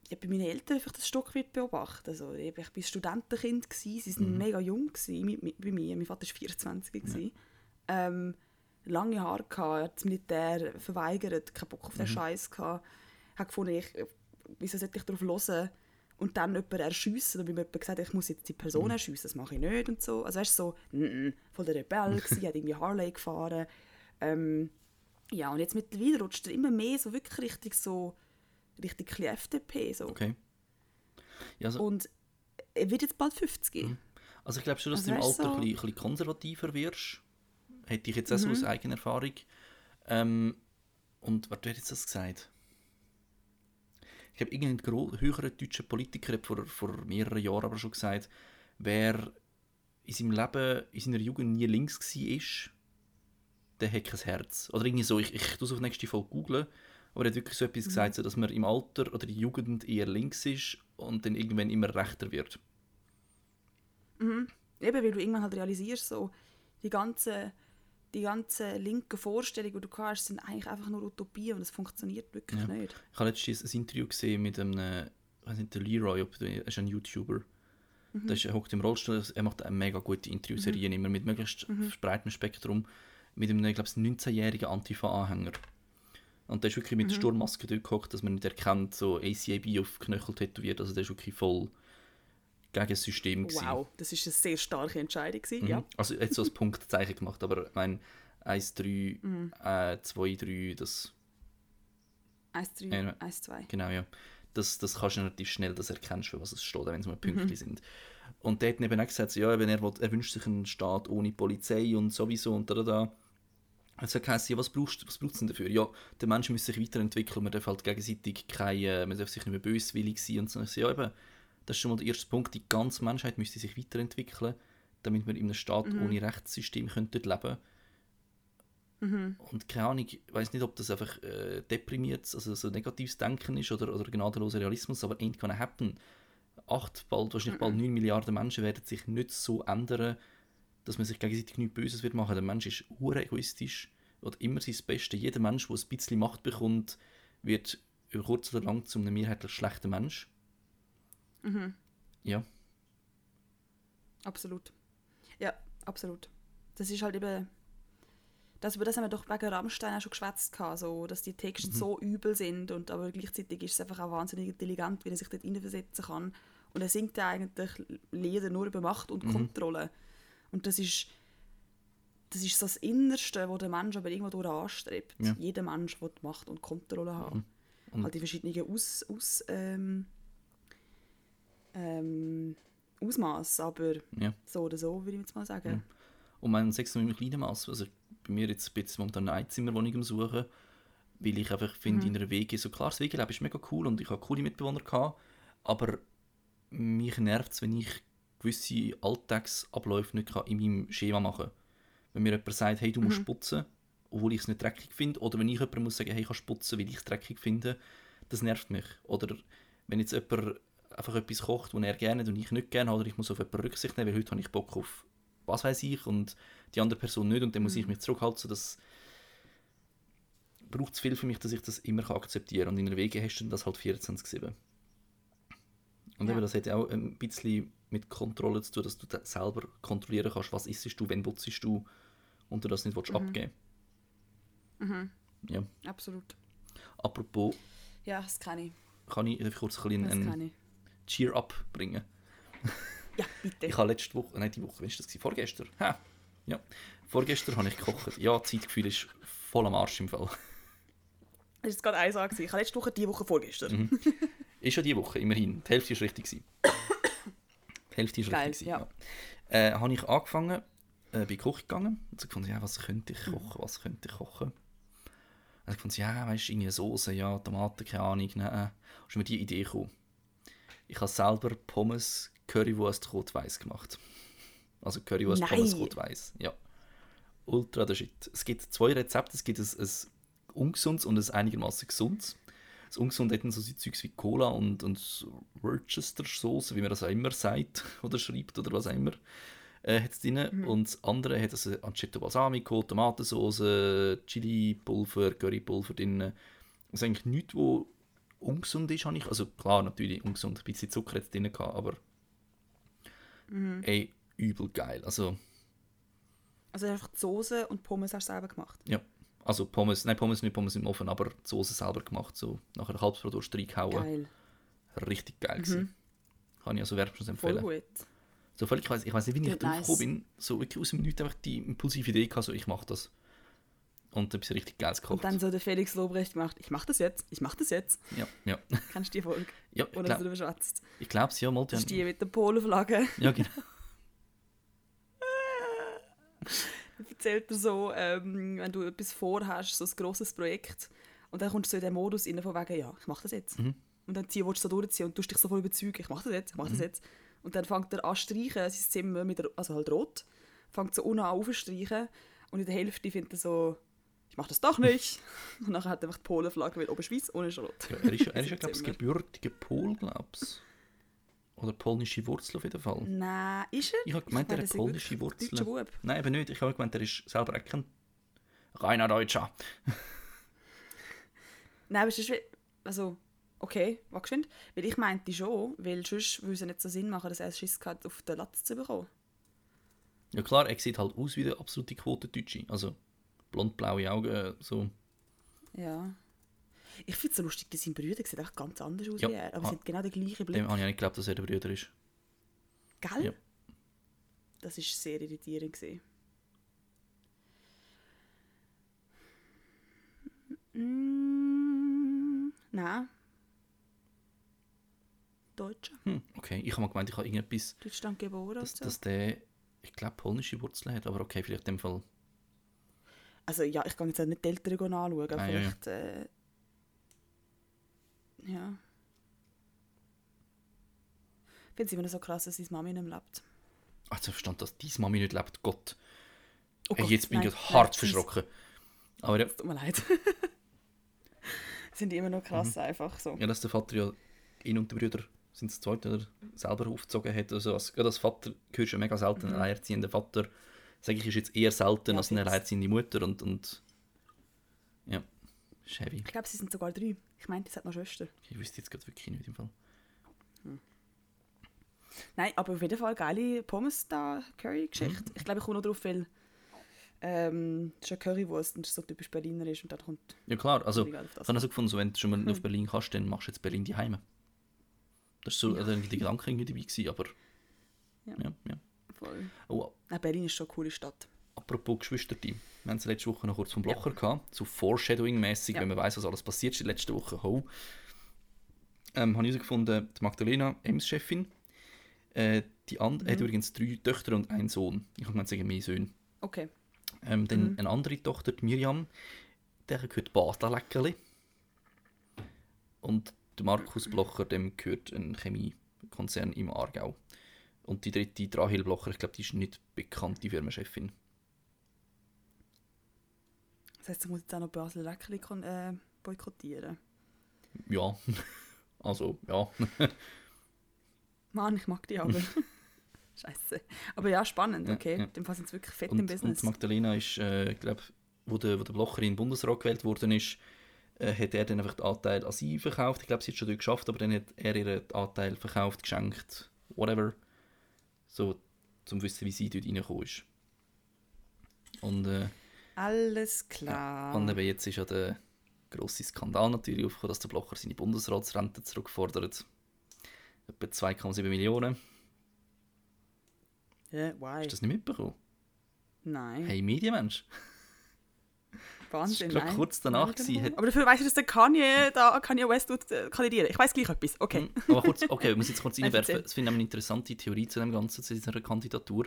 [SPEAKER 2] ja, bei meinen Eltern einfach das Stück weit beobachte. Also, ich war Studentenkind, gewesen, sie waren mega jung gewesen, bei mir. Mein Vater war 24. gewesen. Ähm, lange Haare gehabt, hat das Militär verweigert, keinen Bock auf den Scheiß gehabt. Hat gefunden, ich, wieso sollte ich darauf hören und dann jemanden erschiessen? Oder wie mir jemand gesagt hat, ich muss jetzt die Person erschiessen, das mache ich nicht und so. Also weißt du, so, mm -mm, voll der Rebell gewesen, hat irgendwie Harley gefahren. Ähm, ja, und jetzt mittlerweile rutscht er immer mehr so wirklich richtig so, richtig FDP so.
[SPEAKER 1] Okay. Ja, also,
[SPEAKER 2] Und er wird jetzt bald 50.
[SPEAKER 1] Also ich glaube schon, dass
[SPEAKER 2] Also
[SPEAKER 1] du im Alter
[SPEAKER 2] so-
[SPEAKER 1] ein, bisschen, ein bisschen konservativer wirst. Hätte ich jetzt
[SPEAKER 2] Mhm.
[SPEAKER 1] auch so aus eigener Erfahrung. Ähm, und was hat jetzt das gesagt? Ich habe irgendein höherer deutscher Politiker hat vor, vor mehreren Jahren aber schon gesagt, wer in seinem Leben, in seiner Jugend nie links war, der hat kein Herz. Oder irgendwie so, ich, ich tue es auf nächste Folge googlen, aber er hat wirklich so etwas
[SPEAKER 2] Mhm.
[SPEAKER 1] gesagt, dass man im Alter oder in der Jugend eher links ist und dann irgendwann immer rechter wird.
[SPEAKER 2] Eben, weil du irgendwann halt realisierst, so, die ganzen, die ganzen linken Vorstellungen, die du hast, sind eigentlich einfach nur Utopien und es funktioniert wirklich
[SPEAKER 1] Ja.
[SPEAKER 2] nicht.
[SPEAKER 1] Ich habe letztens ein Interview gesehen mit einem, ich weiß nicht, der Leroy, der, er ist ein YouTuber. Der ist, er hockt im Rollstuhl, er macht eine mega gute Interviewserien immer mit möglichst breitem Spektrum. mit einem, ich glaube 19-jährigen Antifa-Anhänger. Und der ist wirklich mit der Sturmmaske dort gehockt, dass man nicht erkennt, so ACAB auf Knöchel tätowiert. Also der ist wirklich voll gegen das System. gewesen.
[SPEAKER 2] Wow, das ist eine sehr starke Entscheidung. Gewesen,
[SPEAKER 1] Mhm.
[SPEAKER 2] ja.
[SPEAKER 1] Also jetzt so als Punktzeichen gemacht, aber ich meine 1, 3,
[SPEAKER 2] Mhm.
[SPEAKER 1] äh, 2, 3, das,
[SPEAKER 2] 1, 3,
[SPEAKER 1] Ja.
[SPEAKER 2] 1, 2.
[SPEAKER 1] genau ja, das, das kannst du relativ schnell, das erkennst, für was es steht, wenn es mal
[SPEAKER 2] Mhm.
[SPEAKER 1] Pünktchen sind. Und der hat eben auch gesagt, ja, eben, er, will, er wünscht sich einen Staat ohne Polizei und sowieso und da, da, da. Also heisst, ja, was brauchst du was braucht's denn dafür? Ja, der Mensch muss sich weiterentwickeln, man darf halt gegenseitig keine, man darf sich nicht mehr böswillig sein und so, ja, eben, das ist schon mal der erste Punkt, die ganze Menschheit müsste sich weiterentwickeln, damit wir in einem Staat ohne Rechtssystem könnten leben Und keine Ahnung, ich weiß nicht, ob das einfach äh, deprimiert, also so negatives Denken ist oder, oder gnadenloser Realismus, aber ain't gonna happen. Acht, bald, wahrscheinlich bald 9 Milliarden Menschen werden sich nicht so ändern, dass man sich gegenseitig nichts Böses wird machen. Der Mensch ist hure egoistisch, will immer sein Bestes. Jeder Mensch, der ein bisschen Macht bekommt, wird über kurz oder lang zu einem mehrheitlich schlechten Mensch. Ja,
[SPEAKER 2] Absolut. Ja, absolut. Das ist halt eben. Das, über das haben wir doch wegen Rammstein auch schon geschwätzt, so, dass die Texte so übel sind, und, aber gleichzeitig ist es einfach auch wahnsinnig intelligent, wie er sich dort hineinversetzen kann. Und er singt ja eigentlich Lieder nur über Macht und Kontrolle. Und das ist, das ist so das Innerste, was der Mensch aber irgendwo durch anstrebt.
[SPEAKER 1] Ja.
[SPEAKER 2] Jeder Mensch will Macht und Kontrolle haben.
[SPEAKER 1] Und-
[SPEAKER 2] halt die verschiedenen Aus, Aus, ähm, ähm, Ausmaß, aber
[SPEAKER 1] ja.
[SPEAKER 2] so oder so, würde ich jetzt mal sagen.
[SPEAKER 1] Und mein Sex nur im kleinen Maß. Also bei mir jetzt bin ich momentan eine Einzimmerwohnung am Suchen, weil ich einfach finde, in einer WG, so klar, das WG-Leben ist mega cool und ich habe coole Mitbewohner gehabt, aber mich nervt es, wenn ich gewisse Alltagsabläufe nicht kann in meinem Schema machen kann. Wenn mir jemand sagt, hey, du musst putzen, obwohl ich es nicht dreckig finde, oder wenn ich jemandem muss sagen, hey, ich kann putzen, weil ich es dreckig finde, das nervt mich. Oder wenn jetzt jemand einfach etwas kocht, was er gerne und ich nicht gerne habe, oder ich muss auf jemanden Rücksicht nehmen, weil heute habe ich Bock auf was weiß ich und die andere Person nicht und dann muss ich mich zurückhalten, so das braucht es viel für mich, dass ich das immer kann akzeptieren kann. Und in der Wege hast du das halt 24-7. Und
[SPEAKER 2] Ja.
[SPEAKER 1] eben, das hat ja auch ein bisschen mit Kontrolle zu tun, dass du selber kontrollieren kannst, was isst du, wenn putzt du und du das nicht willst abgeben Ja.
[SPEAKER 2] Absolut.
[SPEAKER 1] Apropos,
[SPEAKER 2] Ja, das kann ich.
[SPEAKER 1] kann ich ich kurz ein bisschen
[SPEAKER 2] Das
[SPEAKER 1] einen
[SPEAKER 2] kann ich.
[SPEAKER 1] Cheer-up bringen?
[SPEAKER 2] Ja, bitte.
[SPEAKER 1] Ich habe letzte Woche, nein, die Woche, wann war das? Vorgestern? Ha. Ja. Vorgestern habe ich gekocht. Ja, das Zeitgefühl ist voll am Arsch im Fall.
[SPEAKER 2] Das ist gerade eine Sache. Ich habe letzte Woche, die Woche vorgestern.
[SPEAKER 1] Mhm. Ist ja die Woche, immerhin. Die Hälfte ist richtig. gewesen. Die Hälfte ist
[SPEAKER 2] Geil,
[SPEAKER 1] richtig.
[SPEAKER 2] ja.
[SPEAKER 1] Ja. Äh, habe ich angefangen, äh, bin Küche gegangen und so gefunden, ja, was könnte
[SPEAKER 2] Mhm.
[SPEAKER 1] ich kochen, was könnte ich kochen. Und ich gefunden, ja, weißt du, irgendwie Soße, ja, Tomaten, keine Ahnung, nein. Ist mir die Idee gekommen. Ich habe selber Pommes Currywurst rot-weiß gemacht. Also Currywurst
[SPEAKER 2] Nein.
[SPEAKER 1] Pommes rot-weiß. Ja. Ultra der Shit. Es gibt zwei Rezepte. Es gibt ein, ein ungesundes und ein einigermaßen gesundes. Das Ungesunde hat dann so Zeugs wie Cola und, und Worcester Sauce, wie man das auch immer sagt oder schreibt oder was auch immer, äh, hat es drin. Und das andere hat also Ancetto Balsamico, Tomatensauce, Chili-Pulver, Currypulver drin. Das ist eigentlich nichts, was ungesund ist, habe ich. Also klar, natürlich ungesund, ein bisschen Zucker es drin gehabt, aber ey, übel geil. Also,
[SPEAKER 2] Also einfach die Soße und Pommes hast du selber gemacht.
[SPEAKER 1] ja. Also Pommes, nein, Pommes nicht Pommes im Ofen, aber die Soße selber gemacht, so nachher ein halbes Produkt reingehauen.
[SPEAKER 2] Geil.
[SPEAKER 1] Richtig geil gewesen. Kann ich also wärmstens
[SPEAKER 2] Voll
[SPEAKER 1] empfehlen.
[SPEAKER 2] gut.
[SPEAKER 1] So völlig, ich weiß ich nicht, wie ich drauf
[SPEAKER 2] nice.
[SPEAKER 1] gekommen bin. So wirklich aus dem Nichts einfach die impulsive Idee gehabt, so ich mache das. Und etwas richtig Geiles
[SPEAKER 2] Und
[SPEAKER 1] gekocht.
[SPEAKER 2] dann so der Felix Lobrecht gemacht, ich mach das jetzt, ich mach das jetzt.
[SPEAKER 1] ja, ja.
[SPEAKER 2] Kennst du die Folge?
[SPEAKER 1] ja ich
[SPEAKER 2] Oder so
[SPEAKER 1] glaube
[SPEAKER 2] überschwatzt.
[SPEAKER 1] es, ja, mal.
[SPEAKER 2] Das ist die mit der Polenflagge.
[SPEAKER 1] Ja, genau.
[SPEAKER 2] Dann erzählt er so, ähm, wenn du etwas vorhast, so ein grosses Projekt, und dann kommst du so in den Modus rein, von wegen, ja, ich mach das jetzt.
[SPEAKER 1] Mhm.
[SPEAKER 2] Und dann zieh, willst du so durchziehen und tust dich so voll überzeugen, ich mach das jetzt, ich mach das
[SPEAKER 1] Mhm.
[SPEAKER 2] jetzt. Und dann fängt er an zu streichen, sein Zimmer mit, also halt rot, fängt so unten an aufzustreichen und in der Hälfte findet er so, ich mach das doch nicht. und dann hat er einfach die Polenflagge mit oben Schweiz ohne Schrot.
[SPEAKER 1] Ja, er ist, ja- er ist ja,
[SPEAKER 2] Im
[SPEAKER 1] glaube ich, gebürtiger Pol, glaube ich. Oder polnische Wurzel auf jeden Fall.
[SPEAKER 2] Nein, ist er?
[SPEAKER 1] Ich habe gemeint, er hat polnische
[SPEAKER 2] Bub.
[SPEAKER 1] Nein, eben nicht. Ich habe gemeint, er ist selber auch kein reiner Deutscher.
[SPEAKER 2] Nein, aber es ist also okay, warte geschwind. Weil ich meinte schon, weil sonst würde es nicht so Sinn machen, dass er Schiss hat, auf den Latz zu bekommen.
[SPEAKER 1] Ja klar, er sieht halt aus wie der absolute Quotendeutsche. Also, blond-blaue Augen, äh, so.
[SPEAKER 2] Ja. Ich finde es so lustig, dass seine Brüder sehen auch ganz anders aus
[SPEAKER 1] Ja.
[SPEAKER 2] wie er. Aber
[SPEAKER 1] Ah.
[SPEAKER 2] sie haben genau den gleichen Blick.
[SPEAKER 1] Dem habe ich auch nicht geglaubt, dass er der Brüder ist.
[SPEAKER 2] Gell?
[SPEAKER 1] Ja.
[SPEAKER 2] Das war sehr irritierend. Gewesen. Mm, nein. Deutscher.
[SPEAKER 1] Hm, okay, ich habe mal gemeint, ich habe irgendetwas,
[SPEAKER 2] Deutschland geboren.
[SPEAKER 1] dass,
[SPEAKER 2] so.
[SPEAKER 1] dass der, ich glaube, polnische Wurzeln hat, aber okay, vielleicht in dem Fall.
[SPEAKER 2] Also ja, ich kann jetzt auch nicht die Eltern anschauen,
[SPEAKER 1] Ah, ja, ja.
[SPEAKER 2] vielleicht... Äh, ja. Ich finde es immer noch so krass, dass seine Mami nicht mehr lebt.
[SPEAKER 1] Habe ich verstanden, dass diese Mami nicht lebt. Gott.
[SPEAKER 2] Oh
[SPEAKER 1] hey,
[SPEAKER 2] Gott,
[SPEAKER 1] jetzt bin ich
[SPEAKER 2] nein,
[SPEAKER 1] gerade hart
[SPEAKER 2] nein,
[SPEAKER 1] verschrocken. Aber ja,
[SPEAKER 2] Tut mir leid. Sind immer noch krass
[SPEAKER 1] Mhm.
[SPEAKER 2] einfach so.
[SPEAKER 1] ja, dass der Vater ja ihn und die Brüder sind das zweite oder selber aufgezogen hat. Also als, gerade als Vater gehört schon mega selten. Ein
[SPEAKER 2] Mhm.
[SPEAKER 1] alleinerziehender Vater, sage ich, ist jetzt eher selten
[SPEAKER 2] Ja,
[SPEAKER 1] als eine alleinerziehende Mutter. Und, und ja, ist heavy.
[SPEAKER 2] Ich glaube, sie sind sogar drei. Ich meinte, es hat noch Schwester.
[SPEAKER 1] Ich wüsste jetzt gerade wirklich nicht im Fall.
[SPEAKER 2] Nein, aber auf jeden Fall geile Pommes da, Curry-Geschichte.
[SPEAKER 1] Mhm.
[SPEAKER 2] Ich glaube, ich komme noch drauf, weil ähm, das ist eine Currywurst und das so typisch Berliner ist und dann kommt
[SPEAKER 1] Ja klar, also ich
[SPEAKER 2] das.
[SPEAKER 1] habe so gefunden, so, wenn du schon mal
[SPEAKER 2] Hm.
[SPEAKER 1] auf Berlin kannst, dann machst du jetzt Berlin die Heime. Das ist so
[SPEAKER 2] Ja.
[SPEAKER 1] also, die Gedanken irgendwie dabei gewesen, aber
[SPEAKER 2] Ja.
[SPEAKER 1] ja, ja.
[SPEAKER 2] Voll.
[SPEAKER 1] Oh,
[SPEAKER 2] Nein, Berlin ist schon eine coole Stadt.
[SPEAKER 1] apropos Geschwisterteam. Wir haben es letzte Woche noch kurz vom Blocher gehabt, so Foreshadowing-mäßig,
[SPEAKER 2] Ja.
[SPEAKER 1] wenn man weiß, was alles passiert ist in der letzten Woche. Ho. Ähm, habe ich herausgefunden, die Magdalena, Ems-Chefin, äh, die and
[SPEAKER 2] Mhm.
[SPEAKER 1] hat übrigens drei Töchter und einen Sohn. Ich kann sagen, mehr Söhne.
[SPEAKER 2] Okay.
[SPEAKER 1] Ähm, dann
[SPEAKER 2] Mhm.
[SPEAKER 1] eine andere Tochter, die Miriam, der gehört Bata-Leckerli. Und der Markus Blocher, dem gehört ein Chemiekonzern im Aargau. Und die dritte, die Rahel Blocher, ich glaube, die ist nicht bekannte Firmenchefin.
[SPEAKER 2] Das heisst, ich muss jetzt auch noch Basel Leckerli äh, boykottieren.
[SPEAKER 1] Ja, also, ja.
[SPEAKER 2] Mann, ich mag die aber. Scheiße. Aber ja, spannend,
[SPEAKER 1] Ja,
[SPEAKER 2] okay.
[SPEAKER 1] ja.
[SPEAKER 2] Dem Fall sind sie wirklich fett
[SPEAKER 1] Und,
[SPEAKER 2] im
[SPEAKER 1] und
[SPEAKER 2] Business.
[SPEAKER 1] die Magdalena ist, äh, glaube wo der, wo der Blocher in den Bundesrat gewählt worden ist, äh, hat er dann einfach den Anteil an sie verkauft. Ich glaube, sie hat schon dort geschafft, aber dann hat er ihren Anteil verkauft, geschenkt, whatever. So, zum wissen, wie sie dort reingekommen ist. Und, äh,
[SPEAKER 2] Alles klar.
[SPEAKER 1] und eben jetzt ist ja der grosse Skandal natürlich aufgekommen, dass der Blocher seine Bundesratsrente zurückfordert. Etwa 2,7 Millionen.
[SPEAKER 2] Ja, why?
[SPEAKER 1] Hast du das nicht mitbekommen?
[SPEAKER 2] Nein.
[SPEAKER 1] Hey, Medienmensch.
[SPEAKER 2] Wahnsinn,
[SPEAKER 1] das war kurz danach gewesen, hat-
[SPEAKER 2] Aber dafür weißt du, dass der Kanye, da Kanye West tut, äh, kandidieren. Ich weiß gleich etwas. Okay.
[SPEAKER 1] Mhm. Aber kurz, okay, ich muss jetzt kurz reinwerfen.
[SPEAKER 2] erzähl.
[SPEAKER 1] Es finde ich eine interessante Theorie zu dem Ganzen, zu dieser Kandidatur,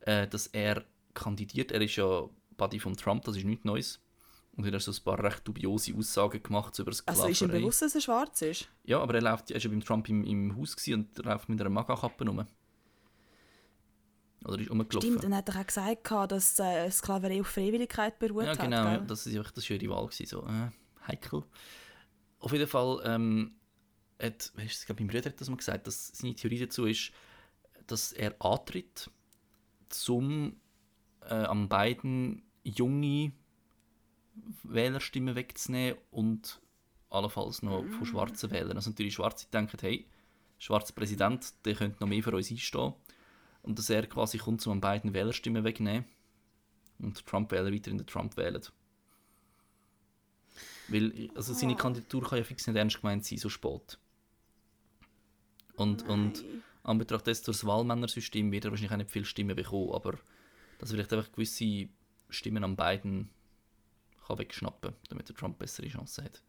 [SPEAKER 1] äh, dass er kandidiert. Er ist ja Buddy von Trump, das ist nichts Neues. Und er hat so ein paar recht dubiose Aussagen gemacht über Sklaverei.
[SPEAKER 2] Also ist ihm bewusst, dass er schwarz ist?
[SPEAKER 1] Ja, aber er, läuft, er ist ja beim Trump im, im Haus und er läuft mit einer Maga-Kappe rum. Oder ist rumgelaufen.
[SPEAKER 2] Stimmt, dann hat er auch gesagt, dass äh, Sklaverei auf Freiwilligkeit beruht
[SPEAKER 1] Ja,
[SPEAKER 2] hat.
[SPEAKER 1] genau, ja,
[SPEAKER 2] gell?
[SPEAKER 1] das ist einfach das schöne Wahl gewesen, so äh, heikel. Auf jeden Fall ähm, hat, weißt du, mein Bruder hat das mal gesagt, dass seine Theorie dazu ist, dass er antritt, zum äh, an beiden junge Wählerstimmen wegzunehmen und allenfalls noch von schwarzen Wählern. Also natürlich Schwarze denken, hey, schwarzer Präsident, der könnte noch mehr für uns einstehen. Und dass er quasi kommt, um an beiden Wählerstimmen wegzunehmen und Trump-Wähler weiterhin den Trump wählen. Weil, also seine
[SPEAKER 2] Oh.
[SPEAKER 1] Kandidatur kann ja fix nicht ernst gemeint sein, so spät. Und, und
[SPEAKER 2] Nein.
[SPEAKER 1] an Betracht des durch das Wahlmännersystem wird er wahrscheinlich auch nicht viele Stimmen bekommen, aber dass er vielleicht einfach gewisse Stimmen an beiden kann wegschnappen, damit der Trump bessere Chancen hat.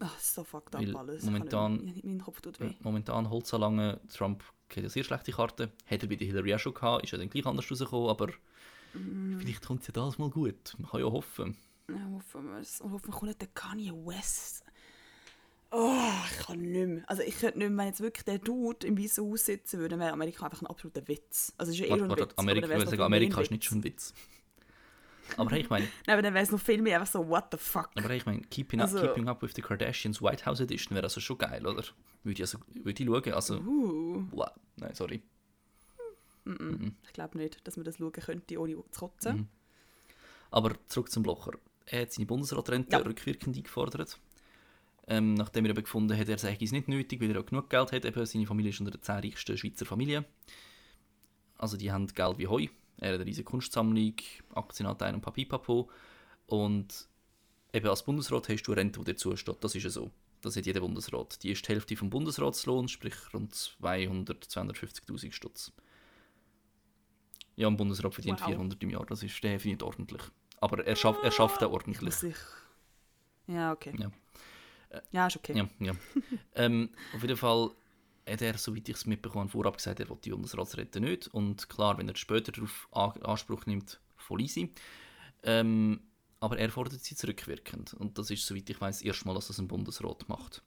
[SPEAKER 2] Ach, so fucked up
[SPEAKER 1] Weil
[SPEAKER 2] alles.
[SPEAKER 1] momentan-
[SPEAKER 2] Ich nicht- Mein Kopf tut weh.
[SPEAKER 1] Momentan holt es lange, Trump hat ja sehr schlechte Karten, hat er bei der Hillary auch schon gehabt, ist ja dann gleich anders rausgekommen, aber
[SPEAKER 2] Mm.
[SPEAKER 1] vielleicht kommt es ja das mal gut. Man kann ja hoffen.
[SPEAKER 2] Ja, hoffen wir es. Und hoffen wir kommt nicht der Kanye West. Oh, ich kann nicht mehr. Also ich könnte nicht mehr, wenn jetzt wirklich der Dude im Weißen Haus sitzen würde, dann wäre Amerika einfach ein absoluter Witz. Also es ist ja eh schon ein Witz.
[SPEAKER 1] Amerika, ich sagen, Amerika ist nicht schon ein Witz. Aber hey, ich meine,
[SPEAKER 2] Nein, aber dann wäre es noch viel mehr einfach so, what the fuck.
[SPEAKER 1] aber hey, ich meine keeping,
[SPEAKER 2] Also-
[SPEAKER 1] up, keeping Up with the Kardashians White House Edition wäre also schon geil, oder? Würde ich, also, würde ich schauen. Also,
[SPEAKER 2] Uh,
[SPEAKER 1] wow. Nein, sorry. Mhm.
[SPEAKER 2] ich glaube nicht, dass man das schauen könnte, ohne zu kotzen.
[SPEAKER 1] Mhm. Aber zurück zum Blocher. Er hat seine Bundesratrente
[SPEAKER 2] Ja.
[SPEAKER 1] rückwirkend eingefordert. Ähm, nachdem er eben gefunden hat, er sei es nicht nötig, weil er auch genug Geld hat. Eben, seine Familie ist unter den 10 reichsten Schweizer Familien. Also die haben Geld wie Heu. Er hat eine riesige Kunstsammlung, Aktienanteile und Papipapo. Und eben als Bundesrat hast du eine Rente, die dir zusteht. Das ist ja so. Das hat jeder Bundesrat. Die ist die Hälfte vom Bundesratslohn, sprich rund 200, 250'000 Stutz. Ja, ein Bundesrat verdient
[SPEAKER 2] Wow.
[SPEAKER 1] 400 im Jahr. Das ist definitiv ordentlich. Aber er schafft, er schafft auch ordentlich.
[SPEAKER 2] Muss ich. Ja, okay.
[SPEAKER 1] Ja.
[SPEAKER 2] Ja, ist okay.
[SPEAKER 1] Ja, ja. ähm, auf jeden Fall hat er, soweit ich es mitbekommen vorab gesagt, er will die Bundesratsrente nicht. Und klar, wenn er später darauf Anspruch nimmt, voll easy. Ähm, aber er fordert sie zurückwirkend. Und das ist, soweit ich weiß, das erste Mal, dass das ein Bundesrat macht.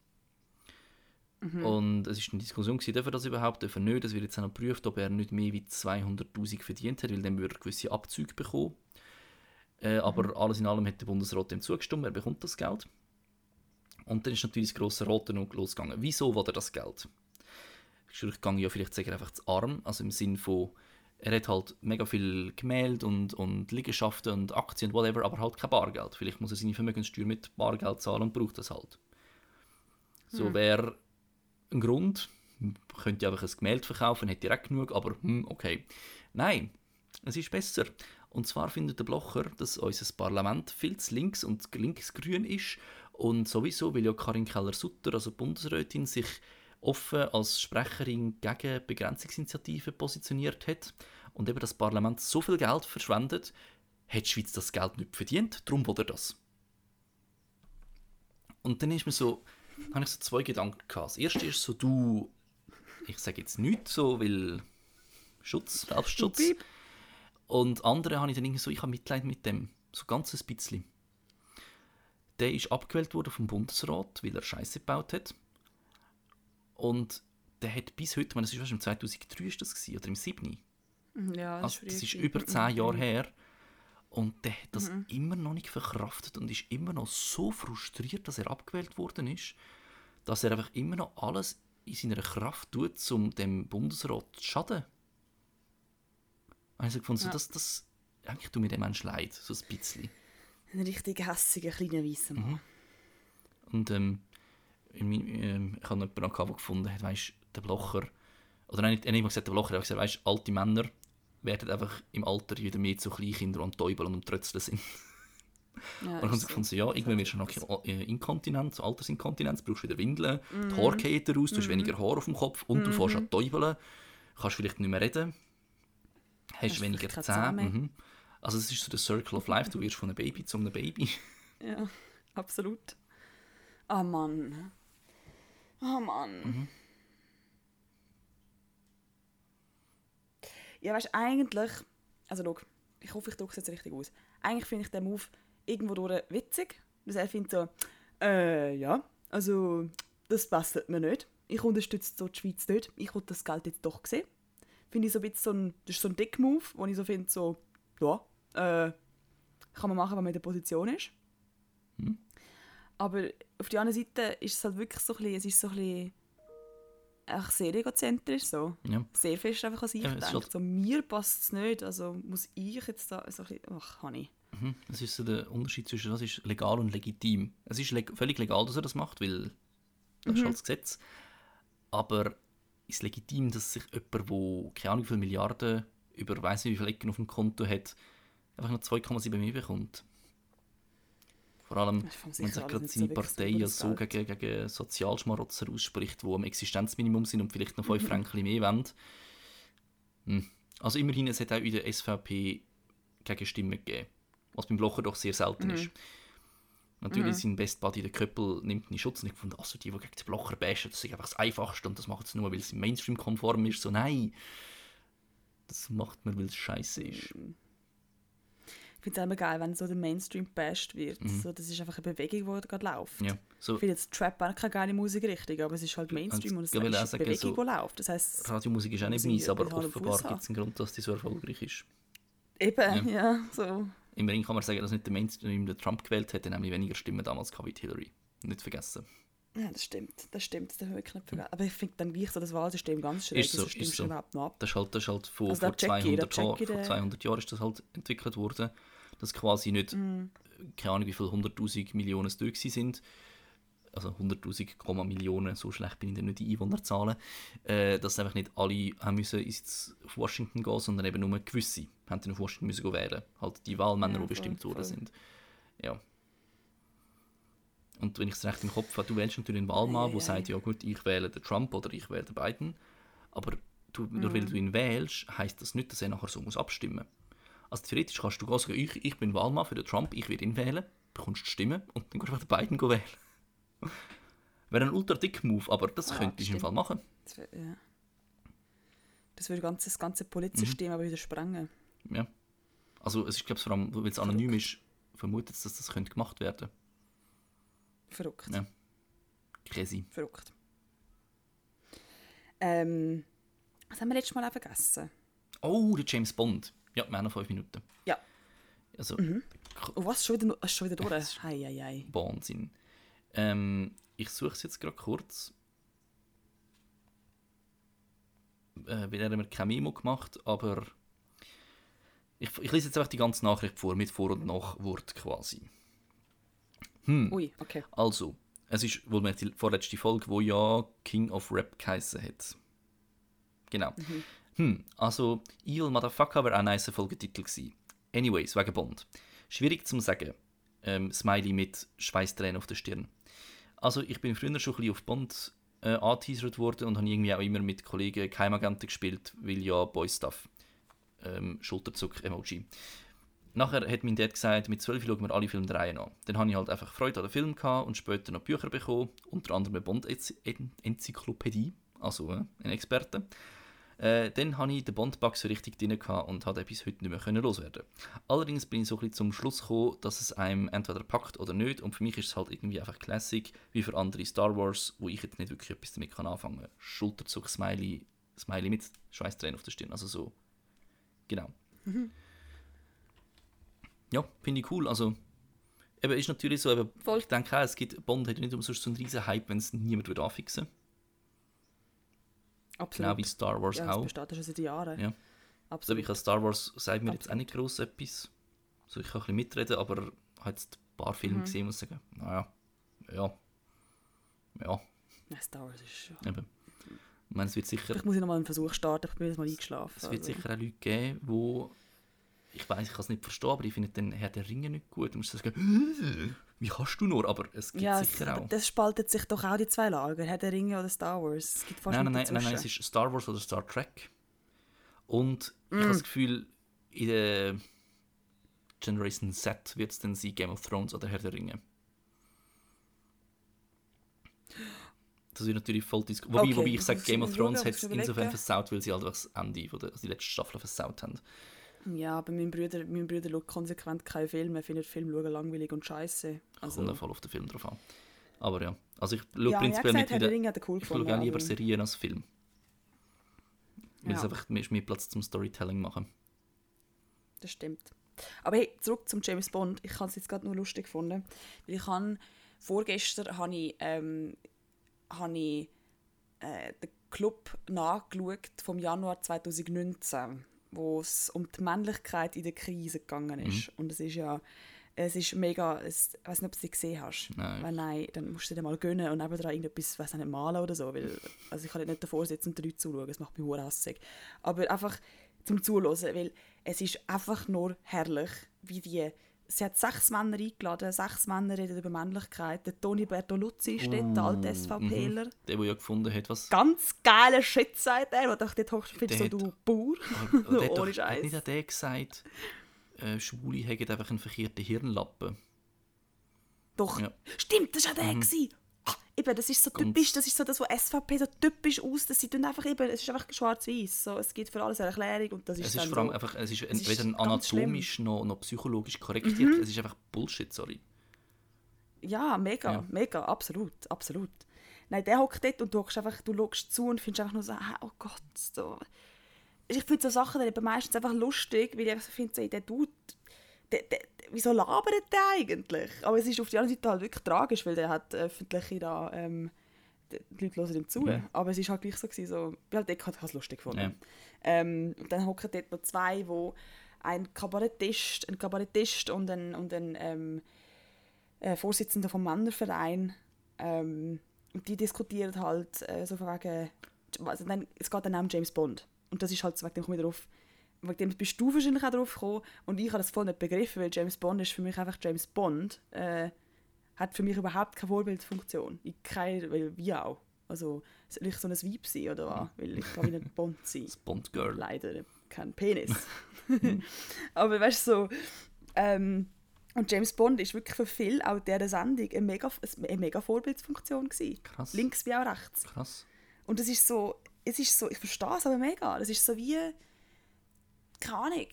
[SPEAKER 1] Und es ist eine Diskussion, gewesen, darf er das überhaupt, darf er nicht. Es wird jetzt auch noch geprüft, ob er nicht mehr wie 200'000 verdient hat, weil dann würde er gewisse Abzüge bekommen. Äh, aber alles in allem hat der Bundesrat dem zugestimmt, er bekommt das Geld. Und dann ist natürlich das grosse Rote noch losgegangen. Wieso will er das Geld? Ich gehe ja vielleicht sagen, einfach zu arm, also im Sinn von, er hat halt mega viel Gemälde und, und Liegenschaften und Aktien und whatever, aber halt kein Bargeld. Vielleicht muss er seine Vermögenssteuer mit Bargeld zahlen und braucht das halt. So wäre ein Grund, könnte einfach ein Gemälde verkaufen, hätte direkt genug, aber hm, okay. Nein, es ist besser. Und zwar findet der Blocher, dass unser Parlament viel zu links und linksgrün ist und sowieso, weil ja Karin Keller-Sutter, also Bundesrätin, sich offen als Sprecherin gegen Begrenzungsinitiativen positioniert hat und eben das Parlament so viel Geld verschwendet, hat die Schweiz das Geld nicht verdient, darum er das. Und dann ist mir so, habe ich so zwei Gedanken gehabt. Das erste ist so, du, ich sage jetzt nichts so, weil Schutz, Selbstschutz. Und andere habe ich dann irgendwie so, ich habe Mitleid mit dem, so ganz ein bisschen. Der ist abgewählt worden vom Bundesrat, weil er Scheiße gebaut hat. Und der hat bis heute, ich meine, das ist wahrscheinlich im 2003 ist das gewesen, oder im 7.
[SPEAKER 2] Ja,
[SPEAKER 1] Also,
[SPEAKER 2] früh
[SPEAKER 1] das ist über zehn Jahre her. Und der hat
[SPEAKER 2] Mhm.
[SPEAKER 1] das immer noch nicht verkraftet und ist immer noch so frustriert, dass er abgewählt worden ist, dass er einfach immer noch alles in seiner Kraft tut, um dem Bundesrat zu schaden. Und ich habe gefunden, so,
[SPEAKER 2] Ja.
[SPEAKER 1] das, das, eigentlich tut mir der Mensch leid, so ein bisschen.
[SPEAKER 2] Ein richtig hässiger, kleiner weißer
[SPEAKER 1] Mhm.
[SPEAKER 2] Mann.
[SPEAKER 1] Und ähm, in ähm, ich habe jemanden gehabt, der gefunden hat, weißt der Blocher, oder nein, nicht, er nicht mal gesagt, der Blocher, er hat gesagt, weißt alte Männer werden einfach im Alter wieder mehr zu Kleinkinder und Täubeln und Trötzeln sind.
[SPEAKER 2] Ja,
[SPEAKER 1] Und dann haben sie gefunden, so, ja, irgendwann wirst du noch äh, inkontinent, so Altersinkontinenz, brauchst wieder Windeln,
[SPEAKER 2] Mhm.
[SPEAKER 1] die Haare gehen raus, du hast weniger Haar auf dem Kopf und du fährst an Täubeln, kannst vielleicht nicht mehr reden, hast,
[SPEAKER 2] Hast
[SPEAKER 1] weniger Zähne. Mhm. Also es ist so der Circle of Life, du wirst von einem Baby zu einem Baby.
[SPEAKER 2] Ja, absolut. Oh Mann. Oh Mann.
[SPEAKER 1] Mhm.
[SPEAKER 2] Ja, weißt eigentlich, also schau, ich hoffe, ich drücke es jetzt richtig aus. Eigentlich finde ich den Move irgendwo durch witzig. Dass er findet so, äh, ja, also, das passt mir nicht. Ich unterstütze so die Schweiz nicht. Ich will das Geld jetzt doch sehen. Finde ich so ein bisschen so ein, das ist so ein Dick-Move, wo ich so finde, so, ja, äh, kann man machen, wenn man in der Position ist. Aber auf der anderen Seite ist es halt wirklich so ein bisschen, es ist so ein bisschen einfach sehr egozentrisch so.
[SPEAKER 1] Ja.
[SPEAKER 2] Sehr fest einfach an sich
[SPEAKER 1] Ja, es
[SPEAKER 2] denkt.
[SPEAKER 1] halt-
[SPEAKER 2] So, mir passt es nicht, also muss ich jetzt da so ein bisschen, ach, Honey.
[SPEAKER 1] Mhm. Das ist so der Unterschied zwischen was ist legal und legitim. Es ist leg völlig legal, dass er das macht, weil das ist halt das Gesetz. Aber ist legitim, dass sich jemand, der keine Ahnung wie viele Milliarden über weiss nicht wie viele Ecken auf dem Konto hat, einfach noch 2,7 mehr bekommt? Vor allem, wenn sich gerade seine Partei
[SPEAKER 2] so
[SPEAKER 1] ja so gegen, gegen Sozialschmarotzer ausspricht, die am Existenzminimum sind und vielleicht noch 5 Franken mehr wollen. Hm. Also immerhin, es hat auch in der SVP Gegenstimmen gegeben, was beim Blocher doch sehr selten ist. Natürlich sein Best Buddy, der Köppel, nimmt ihn in Schutz und ich fand, also die, die gegen den Blocher bashen, das ist einfach das Einfachste und das macht es nur, weil es im Mainstream konform ist. So, nein, das macht man, weil es scheiße ist.
[SPEAKER 2] Ich finde es immer geil, wenn so der Mainstream bashed wird. So, das ist einfach eine Bewegung, die gerade läuft.
[SPEAKER 1] Mhm. Ja, so
[SPEAKER 2] Ich finde jetzt Trap auch keine geile Musikrichtung, aber es ist halt Mainstream und es
[SPEAKER 1] ich
[SPEAKER 2] ist
[SPEAKER 1] sagen,
[SPEAKER 2] eine Bewegung,
[SPEAKER 1] so-
[SPEAKER 2] die läuft. Das heisst,
[SPEAKER 1] Radiomusik ist auch nicht
[SPEAKER 2] ich
[SPEAKER 1] meins, aber
[SPEAKER 2] den
[SPEAKER 1] offenbar gibt es einen Grund, dass die so erfolgreich ist.
[SPEAKER 2] eben, ja, so.
[SPEAKER 1] Immerhin kann man sagen, dass nicht der Mainstream der Trump gewählt hat, der nämlich weniger Stimmen damals wie Hillary. Nicht vergessen.
[SPEAKER 2] Ja, das stimmt, das stimmt, das man wirklich nicht vergessen. Aber ich finde dann gleich so das Wahlsystem ganz schräg,
[SPEAKER 1] Ist so,
[SPEAKER 2] also
[SPEAKER 1] ist so.
[SPEAKER 2] überhaupt noch ab.
[SPEAKER 1] Das ist halt, das ist halt vor,
[SPEAKER 2] Also
[SPEAKER 1] vor,
[SPEAKER 2] check ich, da
[SPEAKER 1] 200 Jahren,
[SPEAKER 2] check ich
[SPEAKER 1] vor
[SPEAKER 2] den-
[SPEAKER 1] 200 Jahren ist das halt entwickelt worden. Dass quasi nicht,
[SPEAKER 2] Mm.
[SPEAKER 1] keine Ahnung wie viele 100'000 Millionen es durch sind. Also 100'000 Komma Millionen, so schlecht bin ich dann nicht in Einwohnerzahlen. Äh, dass einfach nicht alle haben müssen ins, auf Washington gehen, sondern eben nur gewisse. haben dann auf Washington müssen wählen. Halt die Wahlmänner,
[SPEAKER 2] Ja,
[SPEAKER 1] die bestimmt worden sind. Ja. Und wenn ich es recht im Kopf habe, du wählst natürlich einen Wahlmann, der sagt, ja gut, ich wähle den Trump oder ich wähle den Biden. Aber du, nur weil
[SPEAKER 2] Mhm.
[SPEAKER 1] du ihn wählst, heisst das nicht, dass er nachher so muss abstimmen Also theoretisch kannst du sagen, ich, ich bin Wahlmann für den Trump, ich werde ihn wählen, bekommst die Stimme und dann kannst du den Biden wählen. Wäre ein ultra dick Move, aber das
[SPEAKER 2] Ah,
[SPEAKER 1] könntest du im. Fall machen.
[SPEAKER 2] Das, wär, ja. das würde ganz, das ganze Politsystem aber wieder sprengen.
[SPEAKER 1] Ja. Also es ist, glaube ich, vor allem, weil es anonym ist, vermutet es, dass das könnte gemacht werden
[SPEAKER 2] Verrückt.
[SPEAKER 1] Ja. Crazy.
[SPEAKER 2] Verrückt. Ähm, was haben wir letztes Mal auch vergessen?
[SPEAKER 1] Oh, der James Bond. Ja, wir haben noch fünf Minuten.
[SPEAKER 2] Ja.
[SPEAKER 1] Also,
[SPEAKER 2] Oh, was? Schon wieder, schon wieder durch? Hei, hei, hei.
[SPEAKER 1] Wahnsinn. Ähm, ich suche es jetzt gerade kurz. Äh, weil er hat mir kein Memo gemacht, aber ich, ich lese jetzt einfach die ganze Nachricht vor, mit Vor- und Nachwort quasi.
[SPEAKER 2] Ui, okay.
[SPEAKER 1] Also, es ist wohl die vorletzte Folge, wo ja King of Rap geheissen hat. Genau. Hm, also, Evil Motherfucker wäre auch ein nice Folgetitel gewesen. Anyways, wegen Bond. Schwierig zu sagen. Ähm, Smiley mit Schweißtränen auf der Stirn. Also, ich bin früher schon ein bisschen auf Bond äh, angeteasert worden und habe irgendwie auch immer mit Kollegen Geheimagenten gespielt, weil ja Boy Stuff. Ähm, Schulterzuck-Emoji. Nachher hat mein Dad gesagt, mit 12 schauen wir alle Filme der an. Dann habe ich halt einfach Freude an den Film gehabt und später noch Bücher bekommen, unter anderem eine Bond-Enzyklopädie, also äh, ein Experte. Äh, dann hatte ich den Bond-Bug so richtig drin und hatte bis heute nicht mehr können loswerden. Allerdings bin ich so ein bisschen zum Schluss gekommen, dass es einem entweder packt oder nicht und für mich ist es halt irgendwie einfach Classic, wie für andere Star Wars, wo ich jetzt nicht wirklich etwas damit kann anfangen kann. Schulterzug, Smiley, Smiley mit Schweißtränen auf der Stirn, also so. Genau. Ja, finde ich cool. Also, eben ist natürlich so, eben,
[SPEAKER 2] Voll.
[SPEAKER 1] ich denke auch, es gibt, Bond hat nicht umsonst so einen riesen Hype, wenn es niemand würde anfixen
[SPEAKER 2] Absolut.
[SPEAKER 1] Genau wie Star Wars
[SPEAKER 2] ja, das
[SPEAKER 1] auch.
[SPEAKER 2] besteht ja schon seit Jahren.
[SPEAKER 1] Ja. Also,
[SPEAKER 2] Absolut.
[SPEAKER 1] ich Star Wars sagt mir jetzt auch nicht gross etwas. So, ich kann ein bisschen mitreden, aber ich habe jetzt ein paar Filme gesehen und sagen, naja, ja, ja,
[SPEAKER 2] Ja, Star Wars ist ja...
[SPEAKER 1] eben. Ich meine, es wird sicher,
[SPEAKER 2] Vielleicht muss ich nochmal einen Versuch starten, ich bin jetzt mal eingeschlafen.
[SPEAKER 1] es wird
[SPEAKER 2] also.
[SPEAKER 1] sicher auch Leute geben, wo ich weiß, ich kann es nicht verstehen, aber ich finde den Herr der Ringe nicht gut. Du musst sagen, wie kannst du nur? Aber es gibt
[SPEAKER 2] Ja, es,
[SPEAKER 1] sicher auch.
[SPEAKER 2] das spaltet sich doch auch die zwei Lager. Herr der Ringe oder Star Wars. Es gibt fast
[SPEAKER 1] Nein, nein, nein, nein, nein, es ist Star Wars oder Star Trek. Und ich
[SPEAKER 2] Mm.
[SPEAKER 1] habe das Gefühl, in der Generation Z wird es dann sein Game of Thrones oder Herr der Ringe. Das wird natürlich voll diskutiert. Wobei,
[SPEAKER 2] Okay,
[SPEAKER 1] wobei ich
[SPEAKER 2] ich
[SPEAKER 1] sage, Game of Thrones hat
[SPEAKER 2] ich
[SPEAKER 1] es insofern versaut, weil sie halt das Ende, von der, also die letzte Staffel versaut haben.
[SPEAKER 2] Ja, aber mein Bruder, mein Bruder schaut konsequent keine Filme. Er findet Film schauen langweilig und scheiße. Also,
[SPEAKER 1] Kommt voll auf den Film drauf an. Aber ja, also ich schaue
[SPEAKER 2] ja,
[SPEAKER 1] prinzipiell mit
[SPEAKER 2] gesagt,
[SPEAKER 1] wieder,
[SPEAKER 2] er cool
[SPEAKER 1] ich schaue auch lieber Serien als Film. Weil
[SPEAKER 2] Ja.
[SPEAKER 1] es einfach ist mehr Platz zum Storytelling machen.
[SPEAKER 2] Das stimmt. Aber hey, zurück zum James Bond. Ich habe es jetzt gerade nur lustig gefunden. Weil ich habe, vorgestern habe ich, ähm, habe ich äh, den Club nachgeschaut vom Januar 2019, wo es um die Männlichkeit in der Krise gegangen ist. Und es ist ja, es ist mega, es, ich weiß nicht, ob du sie gesehen hast.
[SPEAKER 1] Nein.
[SPEAKER 2] Wenn nein, dann musst du dir mal gönnen und nebenan irgendetwas, weiß nicht, malen oder so, weil, also ich kann nicht davor sitzen und den Leuten zuschauen, das macht mich hure hässig. Aber einfach zum Zuhören, weil es ist einfach nur herrlich, wie die Sie hat sechs Männer eingeladen, sechs Männer reden über Männlichkeit. Der Toni Bertoluzzi ist dort, der alte SVPler.
[SPEAKER 1] Der, der ja gefunden hat, was...
[SPEAKER 2] Ganz geiler Shit, sagt er. Ich dachte, ich finde so,
[SPEAKER 1] Der
[SPEAKER 2] du Bauer.
[SPEAKER 1] Der hat,
[SPEAKER 2] Ohne
[SPEAKER 1] doch, hat
[SPEAKER 2] Scheiß.
[SPEAKER 1] nicht auch der gesagt, äh, Schwule haben einfach einen verkehrten Hirnlappen.
[SPEAKER 2] Doch,
[SPEAKER 1] Ja.
[SPEAKER 2] stimmt, das war auch der. gewesen. Eben, das ist so
[SPEAKER 1] Ganz-
[SPEAKER 2] typisch, das ist so das, was SVP so typisch aus, dass sie tun einfach eben, es ist einfach schwarz-weiß, so, es gibt für alles eine Erklärung und das ist
[SPEAKER 1] Es
[SPEAKER 2] dann
[SPEAKER 1] ist vor allem
[SPEAKER 2] so.
[SPEAKER 1] einfach, es ist,
[SPEAKER 2] Es ist
[SPEAKER 1] weder ein
[SPEAKER 2] schlimm. Mhm.
[SPEAKER 1] anatomisch noch, noch psychologisch korrektiert. Es ist einfach Bullshit, sorry.
[SPEAKER 2] Ja, mega,
[SPEAKER 1] Ja.
[SPEAKER 2] mega, absolut, absolut. Nein, der hockt dort und du hockst einfach, du schaust zu und findest einfach nur so, oh Gott, so. Ich finde so Sachen dann eben meistens einfach lustig, weil ich einfach so finde, so, der Dude, der, der, wieso labert der eigentlich? Aber es ist auf der anderen Seite halt wirklich tragisch, weil der hat öffentliche da, ähm, die Leute hören ihm zu.
[SPEAKER 1] Mhm.
[SPEAKER 2] Aber es ist halt gleich so, gewesen, so ich halt dort, ich habe es lustig gefunden.
[SPEAKER 1] Ja.
[SPEAKER 2] Ähm, und dann hocken dort noch zwei, wo ein Kabarettist, ein Kabarettist und ein, und ein ähm, äh, Vorsitzender vom Männerverein. Ähm, und die diskutieren halt äh, so von wegen, also dann, es geht dann auch um James Bond. Und das ist halt so, wegen dem komme ich drauf, wegen dem bist du wahrscheinlich auch drauf gekommen und ich habe das voll nicht begriffen, weil James Bond ist für mich einfach James Bond. Äh, hat für mich überhaupt keine Vorbildfunktion. Ich keine, weil wie auch. Also soll ich so ein Weib sein oder was? Weil ich kann nicht Bond sein.
[SPEAKER 1] Das Bond-Girl.
[SPEAKER 2] Leider kein Penis. Aber weißt du, so, ähm, und James Bond ist wirklich für viel, auch dieser Sendung, eine mega, eine mega Vorbildfunktion gewesen.
[SPEAKER 1] Krass.
[SPEAKER 2] Links wie auch rechts.
[SPEAKER 1] Krass.
[SPEAKER 2] Und es ist so, es ist so, ich verstehe es aber mega. Das ist so wie, keine Ahnung.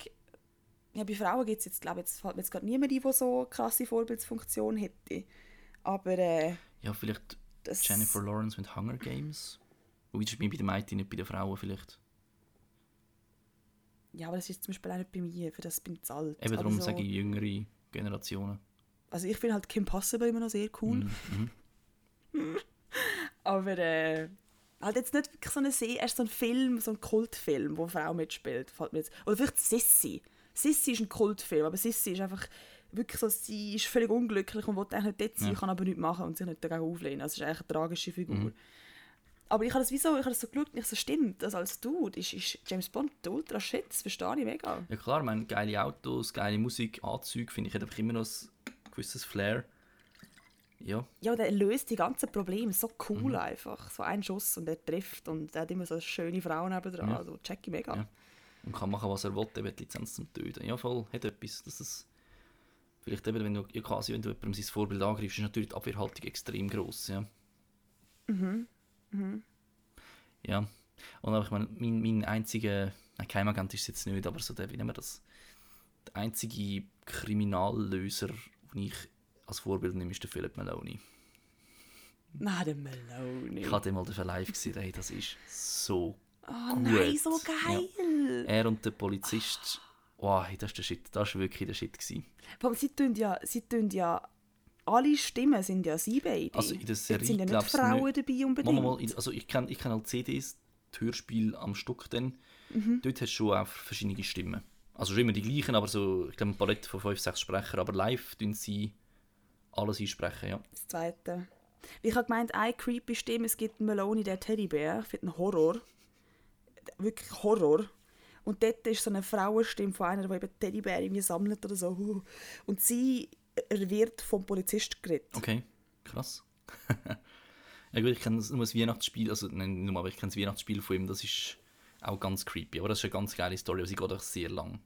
[SPEAKER 2] Ja, bei Frauen gibt es jetzt, glaube ich, jetzt fällt mir jetzt gerade niemand ein, der so eine krasse Vorbildsfunktion hätte. Aber äh,
[SPEAKER 1] Ja, vielleicht. Jennifer Lawrence mit Hunger Games. Wobei das ist bei den Mädchen, nicht bei den Frauen vielleicht.
[SPEAKER 2] Ja, aber das ist zum Beispiel auch nicht bei mir, für das bin ich zu alt.
[SPEAKER 1] Eben darum
[SPEAKER 2] so,
[SPEAKER 1] sage ich jüngere Generationen.
[SPEAKER 2] Also ich finde halt Kim Possible immer noch sehr cool.
[SPEAKER 1] Mhm.
[SPEAKER 2] Aber äh, halt jetzt nicht wirklich so eine Serie, erst so ein Film, so ein Kultfilm, wo eine Frau mitspielt. Fällt mir jetzt. Oder vielleicht Sissy. Sissy ist ein Kultfilm, aber Sissy ist einfach wirklich so, sie ist völlig unglücklich und will eigentlich nicht dort sein,
[SPEAKER 1] Ja.
[SPEAKER 2] kann aber nichts machen und sich nicht dagegen auflehnen. Also es ist eigentlich eine tragische Figur.
[SPEAKER 1] Mhm.
[SPEAKER 2] Aber ich habe das wieso, ich habe das so geschaut und ich so, stimmt, das als Dude ist, ist James Bond der ultra shit, das verstehe ich mega.
[SPEAKER 1] Ja klar, ich meine, geile Autos, geile Musik, Anzüge, finde ich, hat einfach immer noch ein gewisses Flair. Ja,
[SPEAKER 2] Ja, der löst die ganzen Probleme so cool
[SPEAKER 1] Mhm.
[SPEAKER 2] einfach. So ein Schuss und er trifft und er hat immer so schöne Frauen nebendran.
[SPEAKER 1] Ja.
[SPEAKER 2] Also check ich mega.
[SPEAKER 1] Ja. und kann machen, was er will, eben die Lizenz zum Töten. Ja, voll, hat etwas. Das ist vielleicht eben, wenn du ja, quasi, wenn du jemandem sein Vorbild angreifst, ist natürlich die Abwehrhaltung extrem groß, ja.
[SPEAKER 2] Mhm.
[SPEAKER 1] Ja, und aber ich meine, mein, mein einziger, nein, Geheimagent ist es jetzt nicht, aber so der, wie nennen wir das, der einzige Kriminallöser, den ich als Vorbild ist der Philip Maloney.
[SPEAKER 2] Nein, der Meloni.
[SPEAKER 1] Ich habe den mal live gesehen, hey, das ist so
[SPEAKER 2] Oh
[SPEAKER 1] gut.
[SPEAKER 2] nein, so geil!
[SPEAKER 1] Er und der Polizist, wow, hey, das ist der Shit, das war wirklich der Shit. Gewesen.
[SPEAKER 2] Allem, sie tun ja, sie tun ja, alle Stimmen sind ja sie beide.
[SPEAKER 1] Also in der Serie
[SPEAKER 2] sind ja nicht Frauen
[SPEAKER 1] nicht.
[SPEAKER 2] dabei unbedingt.
[SPEAKER 1] Mal, also ich kenne ich kenn halt CDs, die Hörspiele am Stück dann.
[SPEAKER 2] Mhm.
[SPEAKER 1] Dort hast du schon auch verschiedene Stimmen. Also schon immer die gleichen, aber so, ich glaube, ein Palette von 5, 6 Sprechern, aber live tun sie alles einsprechen, ja.
[SPEAKER 2] Das zweite. Ich habe gemeint, eine creepy Stimme, es gibt Meloni, der Teddybär, ich finde einen Horror. Wirklich Horror. Und dort ist so eine Frauenstimme von einer, die eben Teddybär irgendwie sammelt oder so. Und sie wird vom Polizist geredet.
[SPEAKER 1] Okay, krass. ja gut, ich kenne nur das Weihnachtsspiel, also nein, nur, aber ich kenne das Weihnachtsspiel von ihm, das ist auch ganz creepy, aber das ist eine ganz geile Story, aber sie geht auch sehr lang.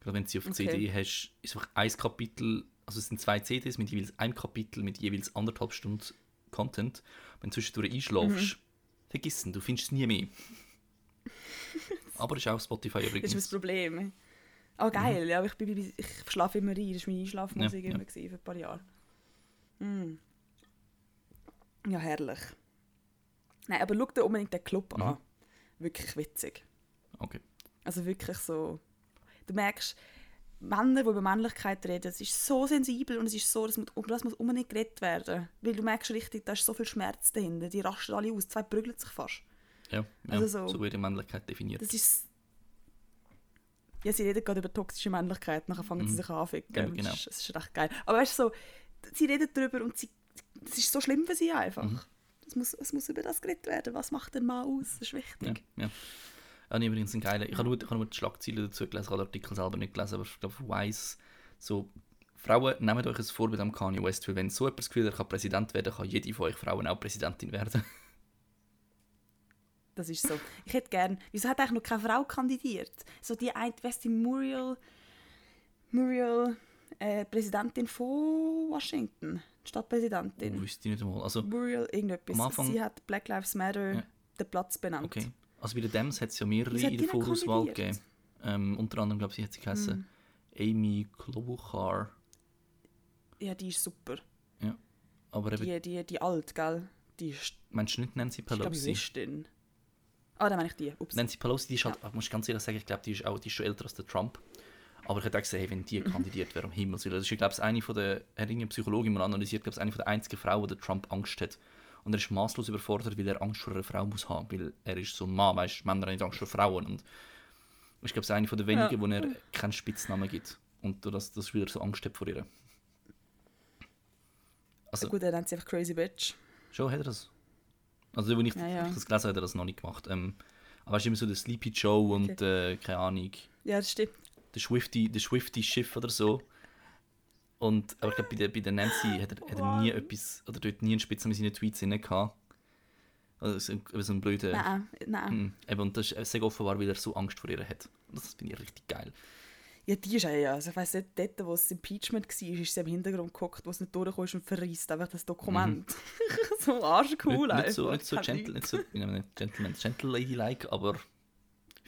[SPEAKER 1] Gerade wenn du sie auf
[SPEAKER 2] Okay.
[SPEAKER 1] CD hast, ist einfach ein Kapitel, also es sind zwei CDs mit jeweils einem Kapitel mit jeweils anderthalb Stunden Content. Wenn du zwischendurch einschläfst,
[SPEAKER 2] Mhm.
[SPEAKER 1] vergiss ihn, du findest es nie mehr. aber ist auch Spotify
[SPEAKER 2] Das ist
[SPEAKER 1] übrigens.
[SPEAKER 2] das Problem. Ah, geil. Ja, aber ich, bin, ich, schlafe immer ein. Das war meine Einschlafmusik
[SPEAKER 1] Ja, ja.
[SPEAKER 2] immer gewesen, für ein paar Jahre. Mm. Ja, herrlich. Nein, aber schau dir unbedingt den Club
[SPEAKER 1] Mhm.
[SPEAKER 2] an. Wirklich witzig.
[SPEAKER 1] Okay.
[SPEAKER 2] Also wirklich so. Du merkst, Männer, die über Männlichkeit reden, es ist so sensibel und es ist so, dass man, um das muss unbedingt geredet werden. Weil du merkst richtig, da ist so viel Schmerz dahinter. Die rasten alle aus. Zwei prügeln sich fast.
[SPEAKER 1] Ja, ja
[SPEAKER 2] Also
[SPEAKER 1] so,
[SPEAKER 2] so-
[SPEAKER 1] wird die Männlichkeit definiert.
[SPEAKER 2] Das ist. Ja, sie reden gerade über toxische Männlichkeit, nachher fangen sie
[SPEAKER 1] Mhm.
[SPEAKER 2] sich an anficken.
[SPEAKER 1] Ja,
[SPEAKER 2] Das
[SPEAKER 1] genau.
[SPEAKER 2] ist- Das ist recht geil. Aber weißt du, so, sie reden darüber und sie, das ist so schlimm für sie einfach.
[SPEAKER 1] Mhm.
[SPEAKER 2] Es, muss, es muss über das geredet werden. Was macht ein Mann aus? Das ist wichtig.
[SPEAKER 1] ja. Ja, nee, übrigens ein geiler. Ich habe nur, ich habe nur die Schlagzeilen dazu gelesen, ich habe den Artikel selber nicht gelesen, aber ich glaube, Wise, so, Frauen, nehmt euch ein Vorbild am Kanye West, weil wenn so das Gefühl er kann Präsident werden, kann jede von euch Frauen auch Präsidentin werden.
[SPEAKER 2] Das ist so. Ich hätte gern. Wieso hat eigentlich noch keine Frau kandidiert? So die eine, weißt du, Muriel. Muriel, äh, Präsidentin von Washington. Stadtpräsidentin.
[SPEAKER 1] Oh, wüsste ich nicht einmal. Also,
[SPEAKER 2] Muriel, irgendetwas.
[SPEAKER 1] Am Anfang-
[SPEAKER 2] Sie hat Black Lives Matter
[SPEAKER 1] Ja.
[SPEAKER 2] den Platz benannt.
[SPEAKER 1] okay. Also bei den Dems hat es ja mehrere in
[SPEAKER 2] die
[SPEAKER 1] der Vorauswahl gegeben. Ähm, unter anderem, glaube ich, hat sie geheißen
[SPEAKER 2] Hm.
[SPEAKER 1] Amy Klobuchar.
[SPEAKER 2] Ja, die ist super.
[SPEAKER 1] Aber eben,
[SPEAKER 2] Die, die, die alt, gell? Die ist,
[SPEAKER 1] meinst du nicht Nancy
[SPEAKER 2] ich glaube,
[SPEAKER 1] Pelosi?
[SPEAKER 2] Ah, dann meine ich die. Ups.
[SPEAKER 1] Nancy Pelosi, die ist halt, ich muss ganz ehrlich sagen, ich glaube, die ist, auch, die ist schon älter als der Trump. Aber ich hätte auch gesagt, hey, wenn die kandidiert wäre, um Himmels Willen. Das ist, glaube ich, eine von der, er hat irgendeine Psychologin mal analysiert, glaube ich, eine von der einzigen Frauen, die der Trump Angst hat. Und er ist maßlos überfordert, weil er Angst vor einer Frau muss haben. Weil er ist so ein Mann, weißt Männer haben nicht Angst vor Frauen. Und ich glaube, es ist eine von der wenigen,
[SPEAKER 2] Ja.
[SPEAKER 1] wo er keinen Spitznamen gibt. Und das, das weil er so Angst hat vor ihr. Also,
[SPEAKER 2] Gut, er nennt sie einfach Crazy Bitch.
[SPEAKER 1] Schon hat er das. Also, als ich,
[SPEAKER 2] Ja, ja.
[SPEAKER 1] ich das gelesen habe, hat er das noch nicht gemacht. Ähm, aber es ist immer so der Sleepy Joe und äh, keine Ahnung.
[SPEAKER 2] Ja, das stimmt.
[SPEAKER 1] Der Swifty, der Swifty Schiff oder so. Und, aber ich glaube, bei der, bei der Nancy hat er, hat er nie etwas, oder dort nie einen Spitznamen in seinen Tweets drin gehabt. Also so, ein- so ein blöder...
[SPEAKER 2] Nein, nein.
[SPEAKER 1] Mhm. Eben, und das ist sehr offenbar, weil er so Angst vor ihr hat. Das finde ich richtig geil.
[SPEAKER 2] Ja, die ist ja, ja. Also ich weiss nicht, dort, wo das Impeachment war, ist sie im Hintergrund geguckt, wo es nicht durchkam ist und verreist einfach das Dokument. so arschcool
[SPEAKER 1] Mhm. nicht, nicht so, nicht so gentle, nicht so, Gentleman, gentle Lady-like, aber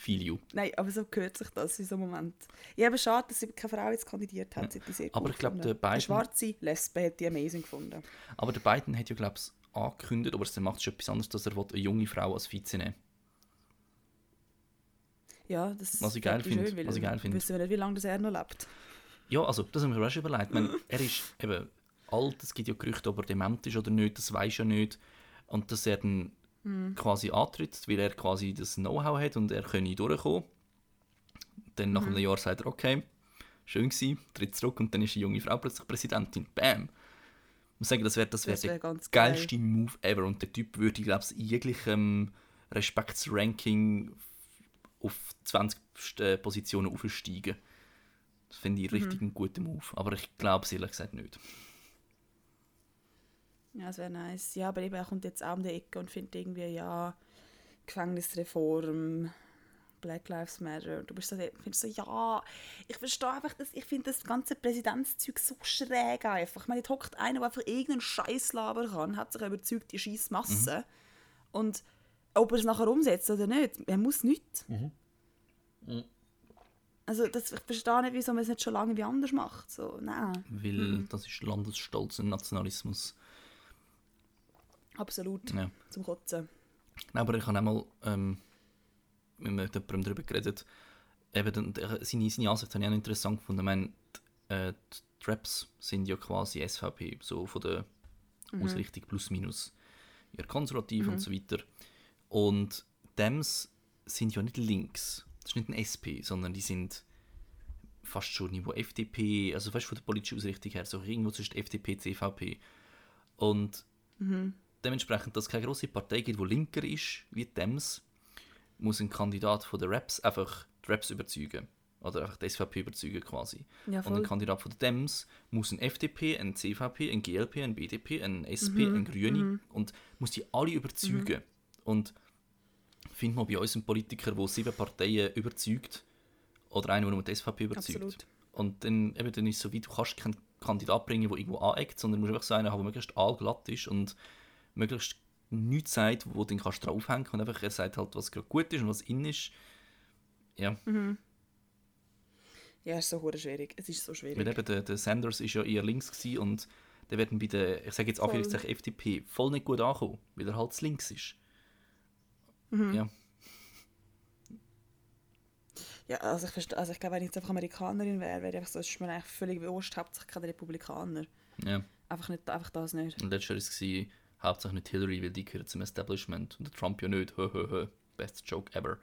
[SPEAKER 1] feel you.
[SPEAKER 2] Nein, aber so gehört sich das in so einem Moment. Ja, aber schade, dass sie keine Frau jetzt kandidiert hat. Die sehr
[SPEAKER 1] Aber ich glaub,
[SPEAKER 2] gefunden.
[SPEAKER 1] der Biden-
[SPEAKER 2] Eine schwarze Lesbe hat die amazing gefunden.
[SPEAKER 1] Aber der Biden hat ja, glaube ich, angekündigt, aber er macht schon etwas anderes, dass er eine junge Frau als Vize nehmen
[SPEAKER 2] Ja, das
[SPEAKER 1] Was ich geil finde,
[SPEAKER 2] weil
[SPEAKER 1] was ich geil finde.
[SPEAKER 2] Wissen wir nicht, wie lange das er noch lebt.
[SPEAKER 1] Ja, also, das haben wir auch schon überlegt. Ich meine, er ist eben alt, es gibt ja Gerüchte, ob er dement ist oder nicht, das weiß ja nicht. Und dass er dann quasi antritt, weil er quasi das Know-how hat und er könne durchkommen. Dann nach einem Jahr sagt er, okay, schön gewesen, tritt zurück und dann ist die junge Frau plötzlich Präsidentin. Bam! Ich muss sagen, das wäre das wär
[SPEAKER 2] Das wär
[SPEAKER 1] der
[SPEAKER 2] ganz geil.
[SPEAKER 1] geilste Move ever. Und der Typ würde, glaube ich, in jeglichem Respektsranking auf 20 St- Positionen aufsteigen. Das finde ich richtig einen guten Move. Aber ich glaube es ehrlich gesagt nicht.
[SPEAKER 2] Ja, das wäre nice. Ja, aber eben, er kommt jetzt auch um die Ecke und findet irgendwie, ja, Gefängnisreform, Black Lives Matter. Und du bist so, findest so, ja, ich verstehe einfach, das, ich finde das ganze Präsidentszeug so schräg einfach. Ich meine, jetzt hockt einer, der einfach irgendeinen Scheiß labern kann, hat sich überzeugt, die scheiß Masse. Und ob er es nachher umsetzt oder nicht, er muss nicht. Also das, ich verstehe nicht, wieso man es nicht schon lange wie anders macht. So, nein,
[SPEAKER 1] Weil das ist Landesstolz und Nationalismus.
[SPEAKER 2] Absolut.
[SPEAKER 1] Ja.
[SPEAKER 2] Zum Kotzen.
[SPEAKER 1] Nein, aber ich habe einmal ähm, mit jemandem darüber geredet. Eben, der- seine, seine Ansicht habe ich auch interessant gefunden. Ich meine, die, äh, die Traps sind ja quasi SVP, so von der Ausrichtung plus minus. Eher konservativ und so weiter. Und Dems sind ja nicht links. Das ist nicht ein SP, sondern die sind fast schon Niveau FDP, also fast von der politischen Ausrichtung her, so irgendwo zwischen FDP und CVP. Und dementsprechend, dass es keine grosse Partei gibt, die linker ist wie Dems, muss ein Kandidat von der Raps einfach die Raps überzeugen. Oder einfach die SVP überzeugen quasi.
[SPEAKER 2] Ja,
[SPEAKER 1] Und ein. Kandidat von der Dems muss ein FDP, ein CVP, ein GLP, ein BDP, ein SP, ein Grüne und muss die alle überzeugen. Und find mal bei uns einen Politiker, der sieben Parteien überzeugt oder einen, der nur die SVP überzeugt.
[SPEAKER 2] Absolut.
[SPEAKER 1] Und dann, eben, dann ist es so wie, du kannst keinen Kandidat bringen, der irgendwo aneckt, sondern du musst einfach so einen haben, der möglichst allglatt ist und möglichst nichts sagt, wo du dann kannst draufhängen und einfach er sagt halt, was gerade gut ist und was in ist. Ja,
[SPEAKER 2] Ja, es ist so schwierig. Es ist so schwierig.
[SPEAKER 1] weil eben der, der Sanders ist ja eher links gewesen und der wird bei der, ich sage jetzt. Anführungszeichen FDP, voll nicht gut ankommen, weil er halt links ist. Ja,
[SPEAKER 2] Ja, also ich, verstehe, also ich glaube, wenn ich jetzt einfach Amerikanerin wäre, wäre ich einfach so, es ist mir eigentlich völlig wurscht, hauptsächlich keine Republikaner.
[SPEAKER 1] ja.
[SPEAKER 2] Einfach, nicht, einfach das nicht.
[SPEAKER 1] Und letztes Jahr war es hauptsächlich nicht Hillary, weil die gehört zum Establishment und der Trump ja nicht. Hö, hö, hö. Best joke ever.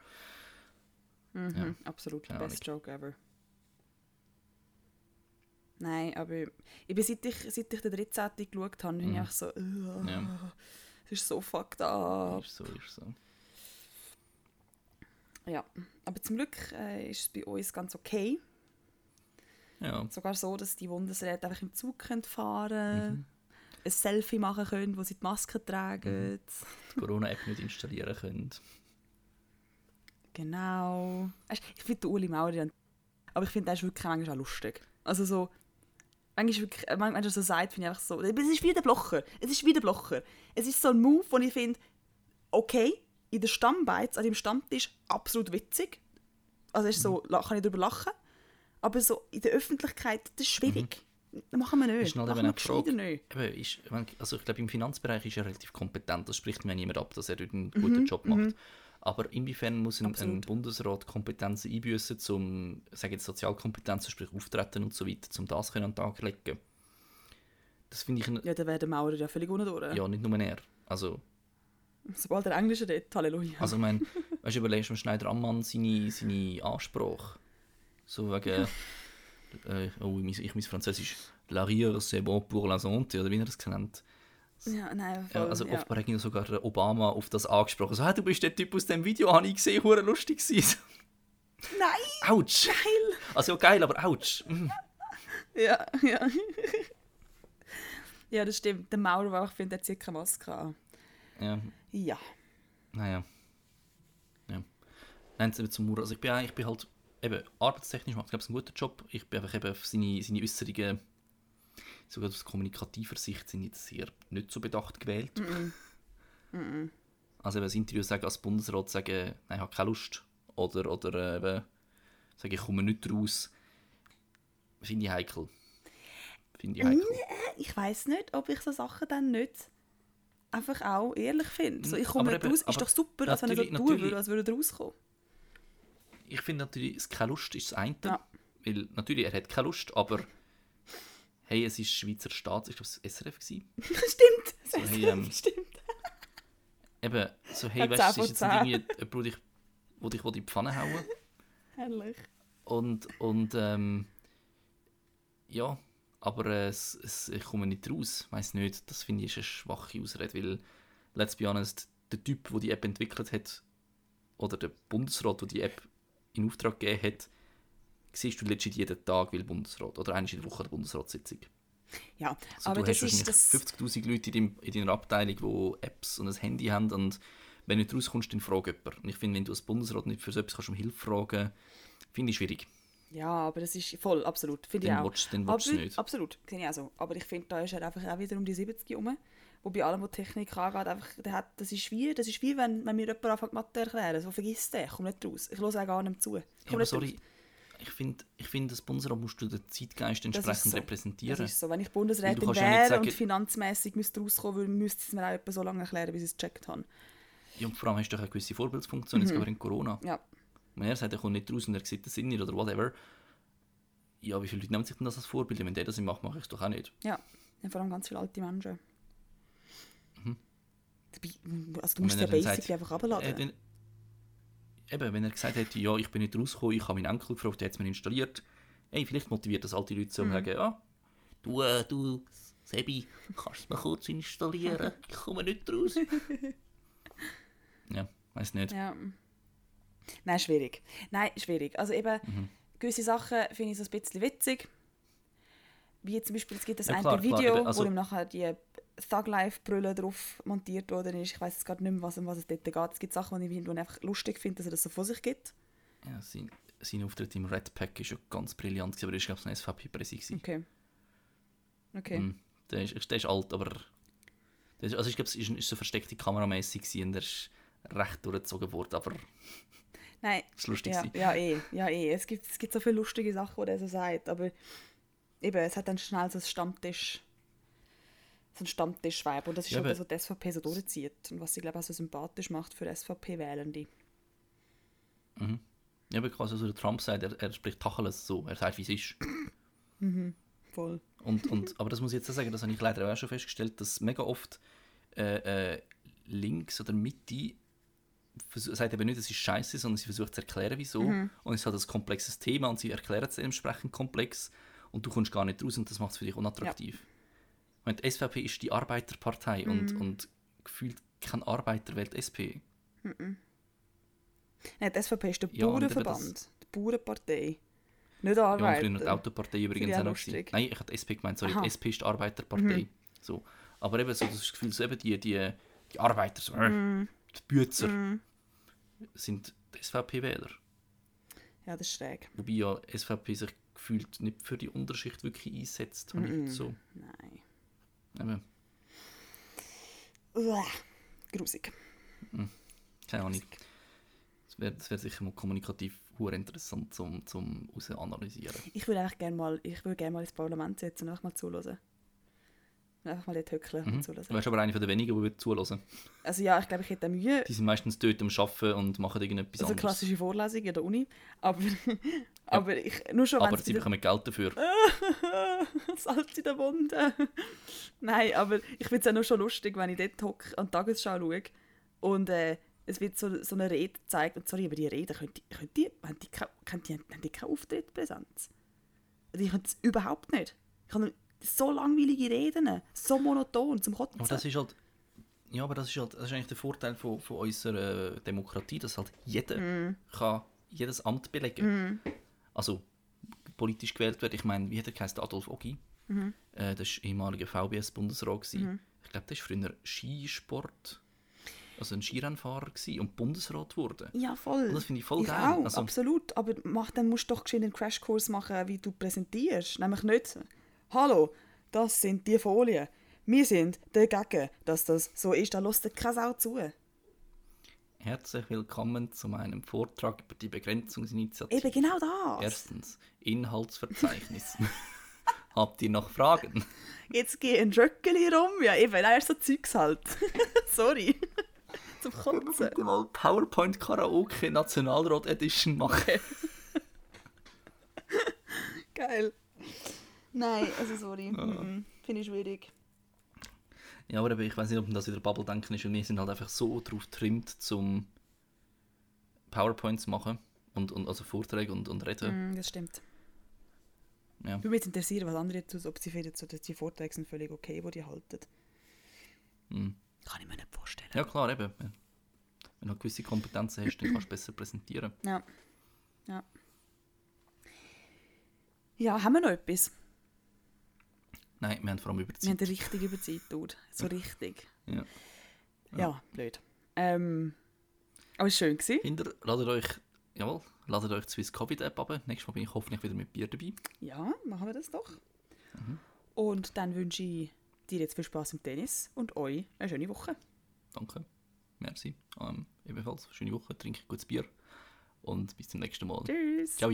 [SPEAKER 2] Mhm, Absolut,
[SPEAKER 1] Keine
[SPEAKER 2] best joke ever. Nein, aber ich bin, seit, ich, seit ich den 13. geschaut habe, bin ich einfach so,
[SPEAKER 1] Ja.
[SPEAKER 2] es ist so fucked up.
[SPEAKER 1] Ist so, ist so.
[SPEAKER 2] Ja, aber zum Glück äh, ist es bei uns ganz okay.
[SPEAKER 1] Ja,
[SPEAKER 2] Sogar so, dass die Bundesräte einfach im Zug können fahren
[SPEAKER 1] Mhm.
[SPEAKER 2] Ein Selfie machen können, wo sie die Maske tragen.
[SPEAKER 1] die Corona-App nicht installieren können.
[SPEAKER 2] Genau. Ich finde den Uli Maurer, aber ich finde, er ist wirklich manchmal auch lustig. Also so, manchmal wirklich, manchmal, wenn er so sagt, finde ich einfach so, es ist wie der Blocher. Es ist wie der Blocher. Es ist so ein Move, wo ich finde, okay, in der Stammbeiz, an dem Stammtisch, absolut witzig. Also ist so, la- kann ich darüber lachen. Aber so in der Öffentlichkeit, das ist schwierig. Das machen wir nicht.
[SPEAKER 1] Ist
[SPEAKER 2] machen wir
[SPEAKER 1] Frage,
[SPEAKER 2] nicht.
[SPEAKER 1] eben, ist, also ich glaube, im Finanzbereich ist er relativ kompetent. Das spricht mir niemand ab, dass er dort einen
[SPEAKER 2] Mhm,
[SPEAKER 1] guten Job macht. Aber inwiefern muss ein, ein. Bundesrat Kompetenzen einbüßen, sage jetzt Sozialkompetenzen, sprich Auftreten und so weiter, um das können an den Tag zu legen? Das finde ich,
[SPEAKER 2] Ja, dann wäre der Maurer ja völlig unten
[SPEAKER 1] ja, nicht nur er. Also,
[SPEAKER 2] Sobald der Englische redet, Halleluja.
[SPEAKER 1] Also ich meine, weißt du, überlegst du Schneider Ammann seine, seine Ansprache. So wegen, äh, oh, ich mis- ich mis Französisch, la rire c'est bon pour la santé, oder wie er das genannt
[SPEAKER 2] ja, nein, voll,
[SPEAKER 1] Also
[SPEAKER 2] ja.
[SPEAKER 1] offenbar hat sogar Obama auf das angesprochen. So, hey, du bist der Typ aus dem Video, habe ich gesehen, hure lustig gewesen.
[SPEAKER 2] Nein!
[SPEAKER 1] Autsch!
[SPEAKER 2] Geil!
[SPEAKER 1] Also ja, geil, aber ouch. Mm.
[SPEAKER 2] Ja, ja. ja, das stimmt. Der Maulwurf findet, zieht keine Maske an.
[SPEAKER 1] Ja,
[SPEAKER 2] Ja.
[SPEAKER 1] naja. Ja. Nein, jetzt zum Maurer. Also ich bin, ich bin halt, eben, arbeitstechnisch macht glaube ich einen guten Job. Ich bin einfach eben auf seine, seine Äußerungen, sogar aus kommunikativer Sicht, sind jetzt sehr nicht so bedacht gewählt. Also eben das Interview sagen, als Bundesrat sagen, nein, ich habe keine Lust. Oder, oder äh, eben sagen, ich komme nicht raus. Finde ich heikel. Finde ich heikel.
[SPEAKER 2] Ich weiß nicht, ob ich so Sachen dann nicht einfach auch ehrlich finde. So, ich komme nicht raus, ist doch super, als wenn er so tun würde, als würde er rauskommen.
[SPEAKER 1] Ich finde natürlich, es keine Lust ist das eine.
[SPEAKER 2] Ja.
[SPEAKER 1] Weil natürlich, er hat keine Lust, aber hey, es ist Schweizer Staats... Ich glaube, es war SRF. Gewesen.
[SPEAKER 2] Stimmt!
[SPEAKER 1] So, hey, ähm,
[SPEAKER 2] Stimmt.
[SPEAKER 1] Eben, so hey, weißt du,
[SPEAKER 2] 10
[SPEAKER 1] es ist jetzt
[SPEAKER 2] 10.
[SPEAKER 1] nicht irgendwie jemand, der dich, wo dich wo die Pfanne hauen
[SPEAKER 2] Herrlich.
[SPEAKER 1] Und, und ähm, ja, aber äh, es, es, ich komme nicht raus. Weiß nicht, das finde ich ist eine schwache Ausrede, weil, let's be honest, der Typ, der die App entwickelt hat, oder der Bundesrat, der die App in Auftrag gegeben hat, siehst du legit jeden Tag, weil Bundesrat, oder einmal in der Woche der Bundesratssitzung.
[SPEAKER 2] Ja,
[SPEAKER 1] Also
[SPEAKER 2] aber
[SPEAKER 1] du
[SPEAKER 2] das
[SPEAKER 1] hast
[SPEAKER 2] ist das...
[SPEAKER 1] wahrscheinlich 50'000 Leute in, deinem, in deiner Abteilung, die Apps und ein Handy haben und wenn du nicht rauskommst, dann frag jemand. Und ich finde, wenn du als Bundesrat nicht für so etwas kannst um Hilfe fragen finde ich schwierig.
[SPEAKER 2] Ja, aber das ist voll, absolut. Finde ich auch.
[SPEAKER 1] willst,
[SPEAKER 2] Aber,
[SPEAKER 1] willst du nicht.
[SPEAKER 2] Absolut, sehe ich auch so. Aber ich finde, da ist er einfach auch wieder um die 70 herum. Wo bei allem, was Technik angeht, einfach, hat, das ist wie, das ist wie wenn, wenn mir jemand anfängt Mathe erklären. So, vergiss den, ich komme nicht raus. Ich höre auch gar nicht zu. Ich
[SPEAKER 1] Ja, sorry,
[SPEAKER 2] raus.
[SPEAKER 1] ich finde, ich find, das Bundesrat musst du den Zeitgeist
[SPEAKER 2] Das ist
[SPEAKER 1] entsprechend
[SPEAKER 2] so.
[SPEAKER 1] repräsentieren.
[SPEAKER 2] Das ist so. Wenn ich Bundesrätin
[SPEAKER 1] kannst
[SPEAKER 2] wäre
[SPEAKER 1] ja sagen-
[SPEAKER 2] und finanzmäßig müsste rauskommen, würde, müsste es mir auch etwa so lange erklären, bis ich es gecheckt habe.
[SPEAKER 1] Ja, und vor allem hast du doch eine gewisse Vorbildsfunktion, jetzt während Corona.
[SPEAKER 2] Ja.
[SPEAKER 1] Wenn er sagt, er kommt nicht raus und er sieht den Sinn nicht oder whatever, ja, wie viele Leute nehmen sich denn das als Vorbild? Wenn der das nicht macht, mache ich es doch auch nicht.
[SPEAKER 2] Ja, vor allem ganz viele alte Menschen. Dabei, Also du musst ja basically einfach runterladen.
[SPEAKER 1] Äh, wenn, eben, wenn er gesagt hätte, ja, ich bin nicht rausgekommen, ich habe meinen Enkel gefragt, der hat es mir installiert. Hey, vielleicht motiviert das alte Leute so
[SPEAKER 2] Mhm.
[SPEAKER 1] sagen, ja, du, äh, du, Sebi, kannst du mir kurz installieren? Ich komme nicht raus. ja, weiß nicht.
[SPEAKER 2] Ja. Nein, schwierig. Nein, schwierig. Also eben,
[SPEAKER 1] Mhm.
[SPEAKER 2] gewisse Sachen finde ich so ein bisschen witzig. Wie zum Beispiel, es gibt das
[SPEAKER 1] Ja,
[SPEAKER 2] eine
[SPEAKER 1] klar, klar,
[SPEAKER 2] Video,
[SPEAKER 1] eben, also-
[SPEAKER 2] wo ihm nachher die Thug-Life-Brille drauf montiert worden ist. Ich weiß jetzt gerade nicht mehr, was, um was es dort geht. Es gibt Sachen, die ich ich einfach lustig finde, dass er das so vor sich gibt.
[SPEAKER 1] Ja, sein, sein Auftritt im Red Pack ist ja ganz brillant, aber er war, glaube ich, ein SVP-Präsi.
[SPEAKER 2] Okay. Okay.
[SPEAKER 1] Mhm. Der, ist, der ist alt, aber... Ist, also ich glaube, es ist, ist so versteckte Kameramäßig und er ist recht durchgezogen worden, aber
[SPEAKER 2] Nein,
[SPEAKER 1] es ist lustig.
[SPEAKER 2] ja, ja, eh, ja, eh. Es gibt, es gibt so viele lustige Sachen, die er so sagt, aber eben, es hat dann schnell so ein Stammtisch, so ein Stammtisch-Vibe und das ist
[SPEAKER 1] Ja,
[SPEAKER 2] schon
[SPEAKER 1] aber-
[SPEAKER 2] was die SVP so durchzieht und was sie, glaube ich, auch so sympathisch macht für SVP-Wählende.
[SPEAKER 1] Ja, aber quasi so der Trump sagt, er, er spricht Tacheles so, er sagt, wie es ist.
[SPEAKER 2] Voll.
[SPEAKER 1] Und, und, aber das muss ich jetzt auch sagen, das habe ich leider auch schon festgestellt, dass mega oft äh, äh, links oder Mitte sagt eben nicht, es ist scheiße, sondern sie versucht zu erklären, wieso. Und es hat ein komplexes Thema und sie erklären es entsprechend komplex und du kommst gar nicht raus und das macht es für dich unattraktiv. Und die SVP ist die Arbeiterpartei und, und gefühlt kein Arbeiter wählt SP.
[SPEAKER 2] Nein, die SVP ist der
[SPEAKER 1] Ja,
[SPEAKER 2] Bauernverband, die Bauernpartei. Nicht
[SPEAKER 1] Ja, und
[SPEAKER 2] Arbeiter.
[SPEAKER 1] die Autopartei übrigens
[SPEAKER 2] auch
[SPEAKER 1] noch. Nein, ich hatte SP gemeint, sorry,
[SPEAKER 2] Aha.
[SPEAKER 1] die SP ist die Arbeiterpartei. So. Aber eben so das Gefühl, so eben die, die, die Arbeiter, so, äh, die Bützer, sind die SVP-Wähler.
[SPEAKER 2] Ja, das ist schräg.
[SPEAKER 1] Wobei ja SVP sich gefühlt nicht für die Unterschicht wirklich einsetzt. habe ich so.
[SPEAKER 2] Nein.
[SPEAKER 1] Eben,
[SPEAKER 2] Uah, grusig.
[SPEAKER 1] keine Ahnung. Das wäre wär sicher mal kommunikativ interessant zum, zum analysieren.
[SPEAKER 2] Ich würde gerne mal, ich würde gerne mal ins Parlament sitzen und einfach mal zuhören. Und einfach mal dort hückeln
[SPEAKER 1] Mhm.
[SPEAKER 2] und
[SPEAKER 1] Du
[SPEAKER 2] zuhören.
[SPEAKER 1] wärst aber einer der wenigen, die zulassen.
[SPEAKER 2] Also ja, ich glaube, ich hätte Mühe.
[SPEAKER 1] Die sind meistens dort am Arbeiten und machen irgendetwas
[SPEAKER 2] Also
[SPEAKER 1] anderes.
[SPEAKER 2] klassische Vorlesung in der Uni. Aber, aber ich, nur schon,
[SPEAKER 1] Aber sie bekommen Geld dafür.
[SPEAKER 2] Salz in der Wunde. Nein, aber ich finde es ja nur schon lustig, wenn ich dort hocke und die Tagesschau schaue und äh, es wird so, so eine Rede gezeigt. Und sorry, aber die Rede, könnt die, könnt die, haben die, haben die, haben die keine Auftrittpräsenz? Also ich könnte es überhaupt nicht. Ich habe so langweilige Reden, so monoton, zum Kotzen.
[SPEAKER 1] Aber das ist halt. Ja, aber das ist halt das ist eigentlich der Vorteil von, von unserer Demokratie, dass halt jeder
[SPEAKER 2] Mhm.
[SPEAKER 1] kann jedes Amt belegen. Also politisch gewählt wird. Ich meine, wie hat er geheißen? Adolf Ogi. Äh, das war ehemaliger VBS-Bundesrat. gewesen. Ich glaube, der war früher Skisport, also ein Skirennfahrer gewesen und Bundesrat wurde.
[SPEAKER 2] Ja, voll.
[SPEAKER 1] Und das finde ich voll
[SPEAKER 2] ich
[SPEAKER 1] geil.
[SPEAKER 2] Auch,
[SPEAKER 1] Also-
[SPEAKER 2] absolut. Aber mach, dann musst du doch einen Crashkurs machen, wie du präsentierst. Nämlich nicht, hallo, das sind die Folien. Wir sind dagegen, dass das so ist. Da lässt keine Sau zu.
[SPEAKER 1] Herzlich willkommen zu meinem Vortrag über die Begrenzungsinitiative.
[SPEAKER 2] Eben genau das.
[SPEAKER 1] Erstens, Inhaltsverzeichnis. Habt ihr noch Fragen?
[SPEAKER 2] Jetzt geh ein Röckeli rum. Ja, eben, er so Zeugs halt. Sorry. Zum Kotzen.
[SPEAKER 1] Bitte mal PowerPoint Karaoke Nationalrat Edition machen.
[SPEAKER 2] Geil. Nein, also sorry. Mhm. Finde ich schwierig.
[SPEAKER 1] Ja, aber ich weiß nicht, ob das wieder Bubble-Denken ist. Und wir sind halt einfach so drauf getrimmt, zum PowerPoints zu machen. Und, und also Vorträge und, und reden.
[SPEAKER 2] Mm, das stimmt.
[SPEAKER 1] Ja.
[SPEAKER 2] Würde mich jetzt interessieren, was andere tun, ob sie finden, dass die Vorträge sind völlig okay, die die halten.
[SPEAKER 1] Mhm.
[SPEAKER 2] Kann ich mir nicht vorstellen.
[SPEAKER 1] ja, klar, eben. Wenn du gewisse Kompetenzen hast, dann kannst du besser präsentieren.
[SPEAKER 2] Ja. Ja. Ja, haben wir noch etwas?
[SPEAKER 1] Nein, wir haben vor allem über
[SPEAKER 2] Wir haben richtig über Zeit gedauert. So richtig.
[SPEAKER 1] Ja.
[SPEAKER 2] Ja, blöd. Ähm, aber es war schön. Gewesen.
[SPEAKER 1] Kinder, ladet euch, jawohl, ladet euch die Swiss Covid App ab. Nächstes Mal bin ich hoffentlich wieder mit Bier dabei.
[SPEAKER 2] Ja, machen wir das doch. Und dann wünsche ich dir jetzt viel Spaß im Tennis und euch eine schöne Woche.
[SPEAKER 1] Danke. Merci. Ähm, ebenfalls schöne Woche, trinke gutes Bier und bis zum nächsten Mal.
[SPEAKER 2] Tschüss.
[SPEAKER 1] Ciao.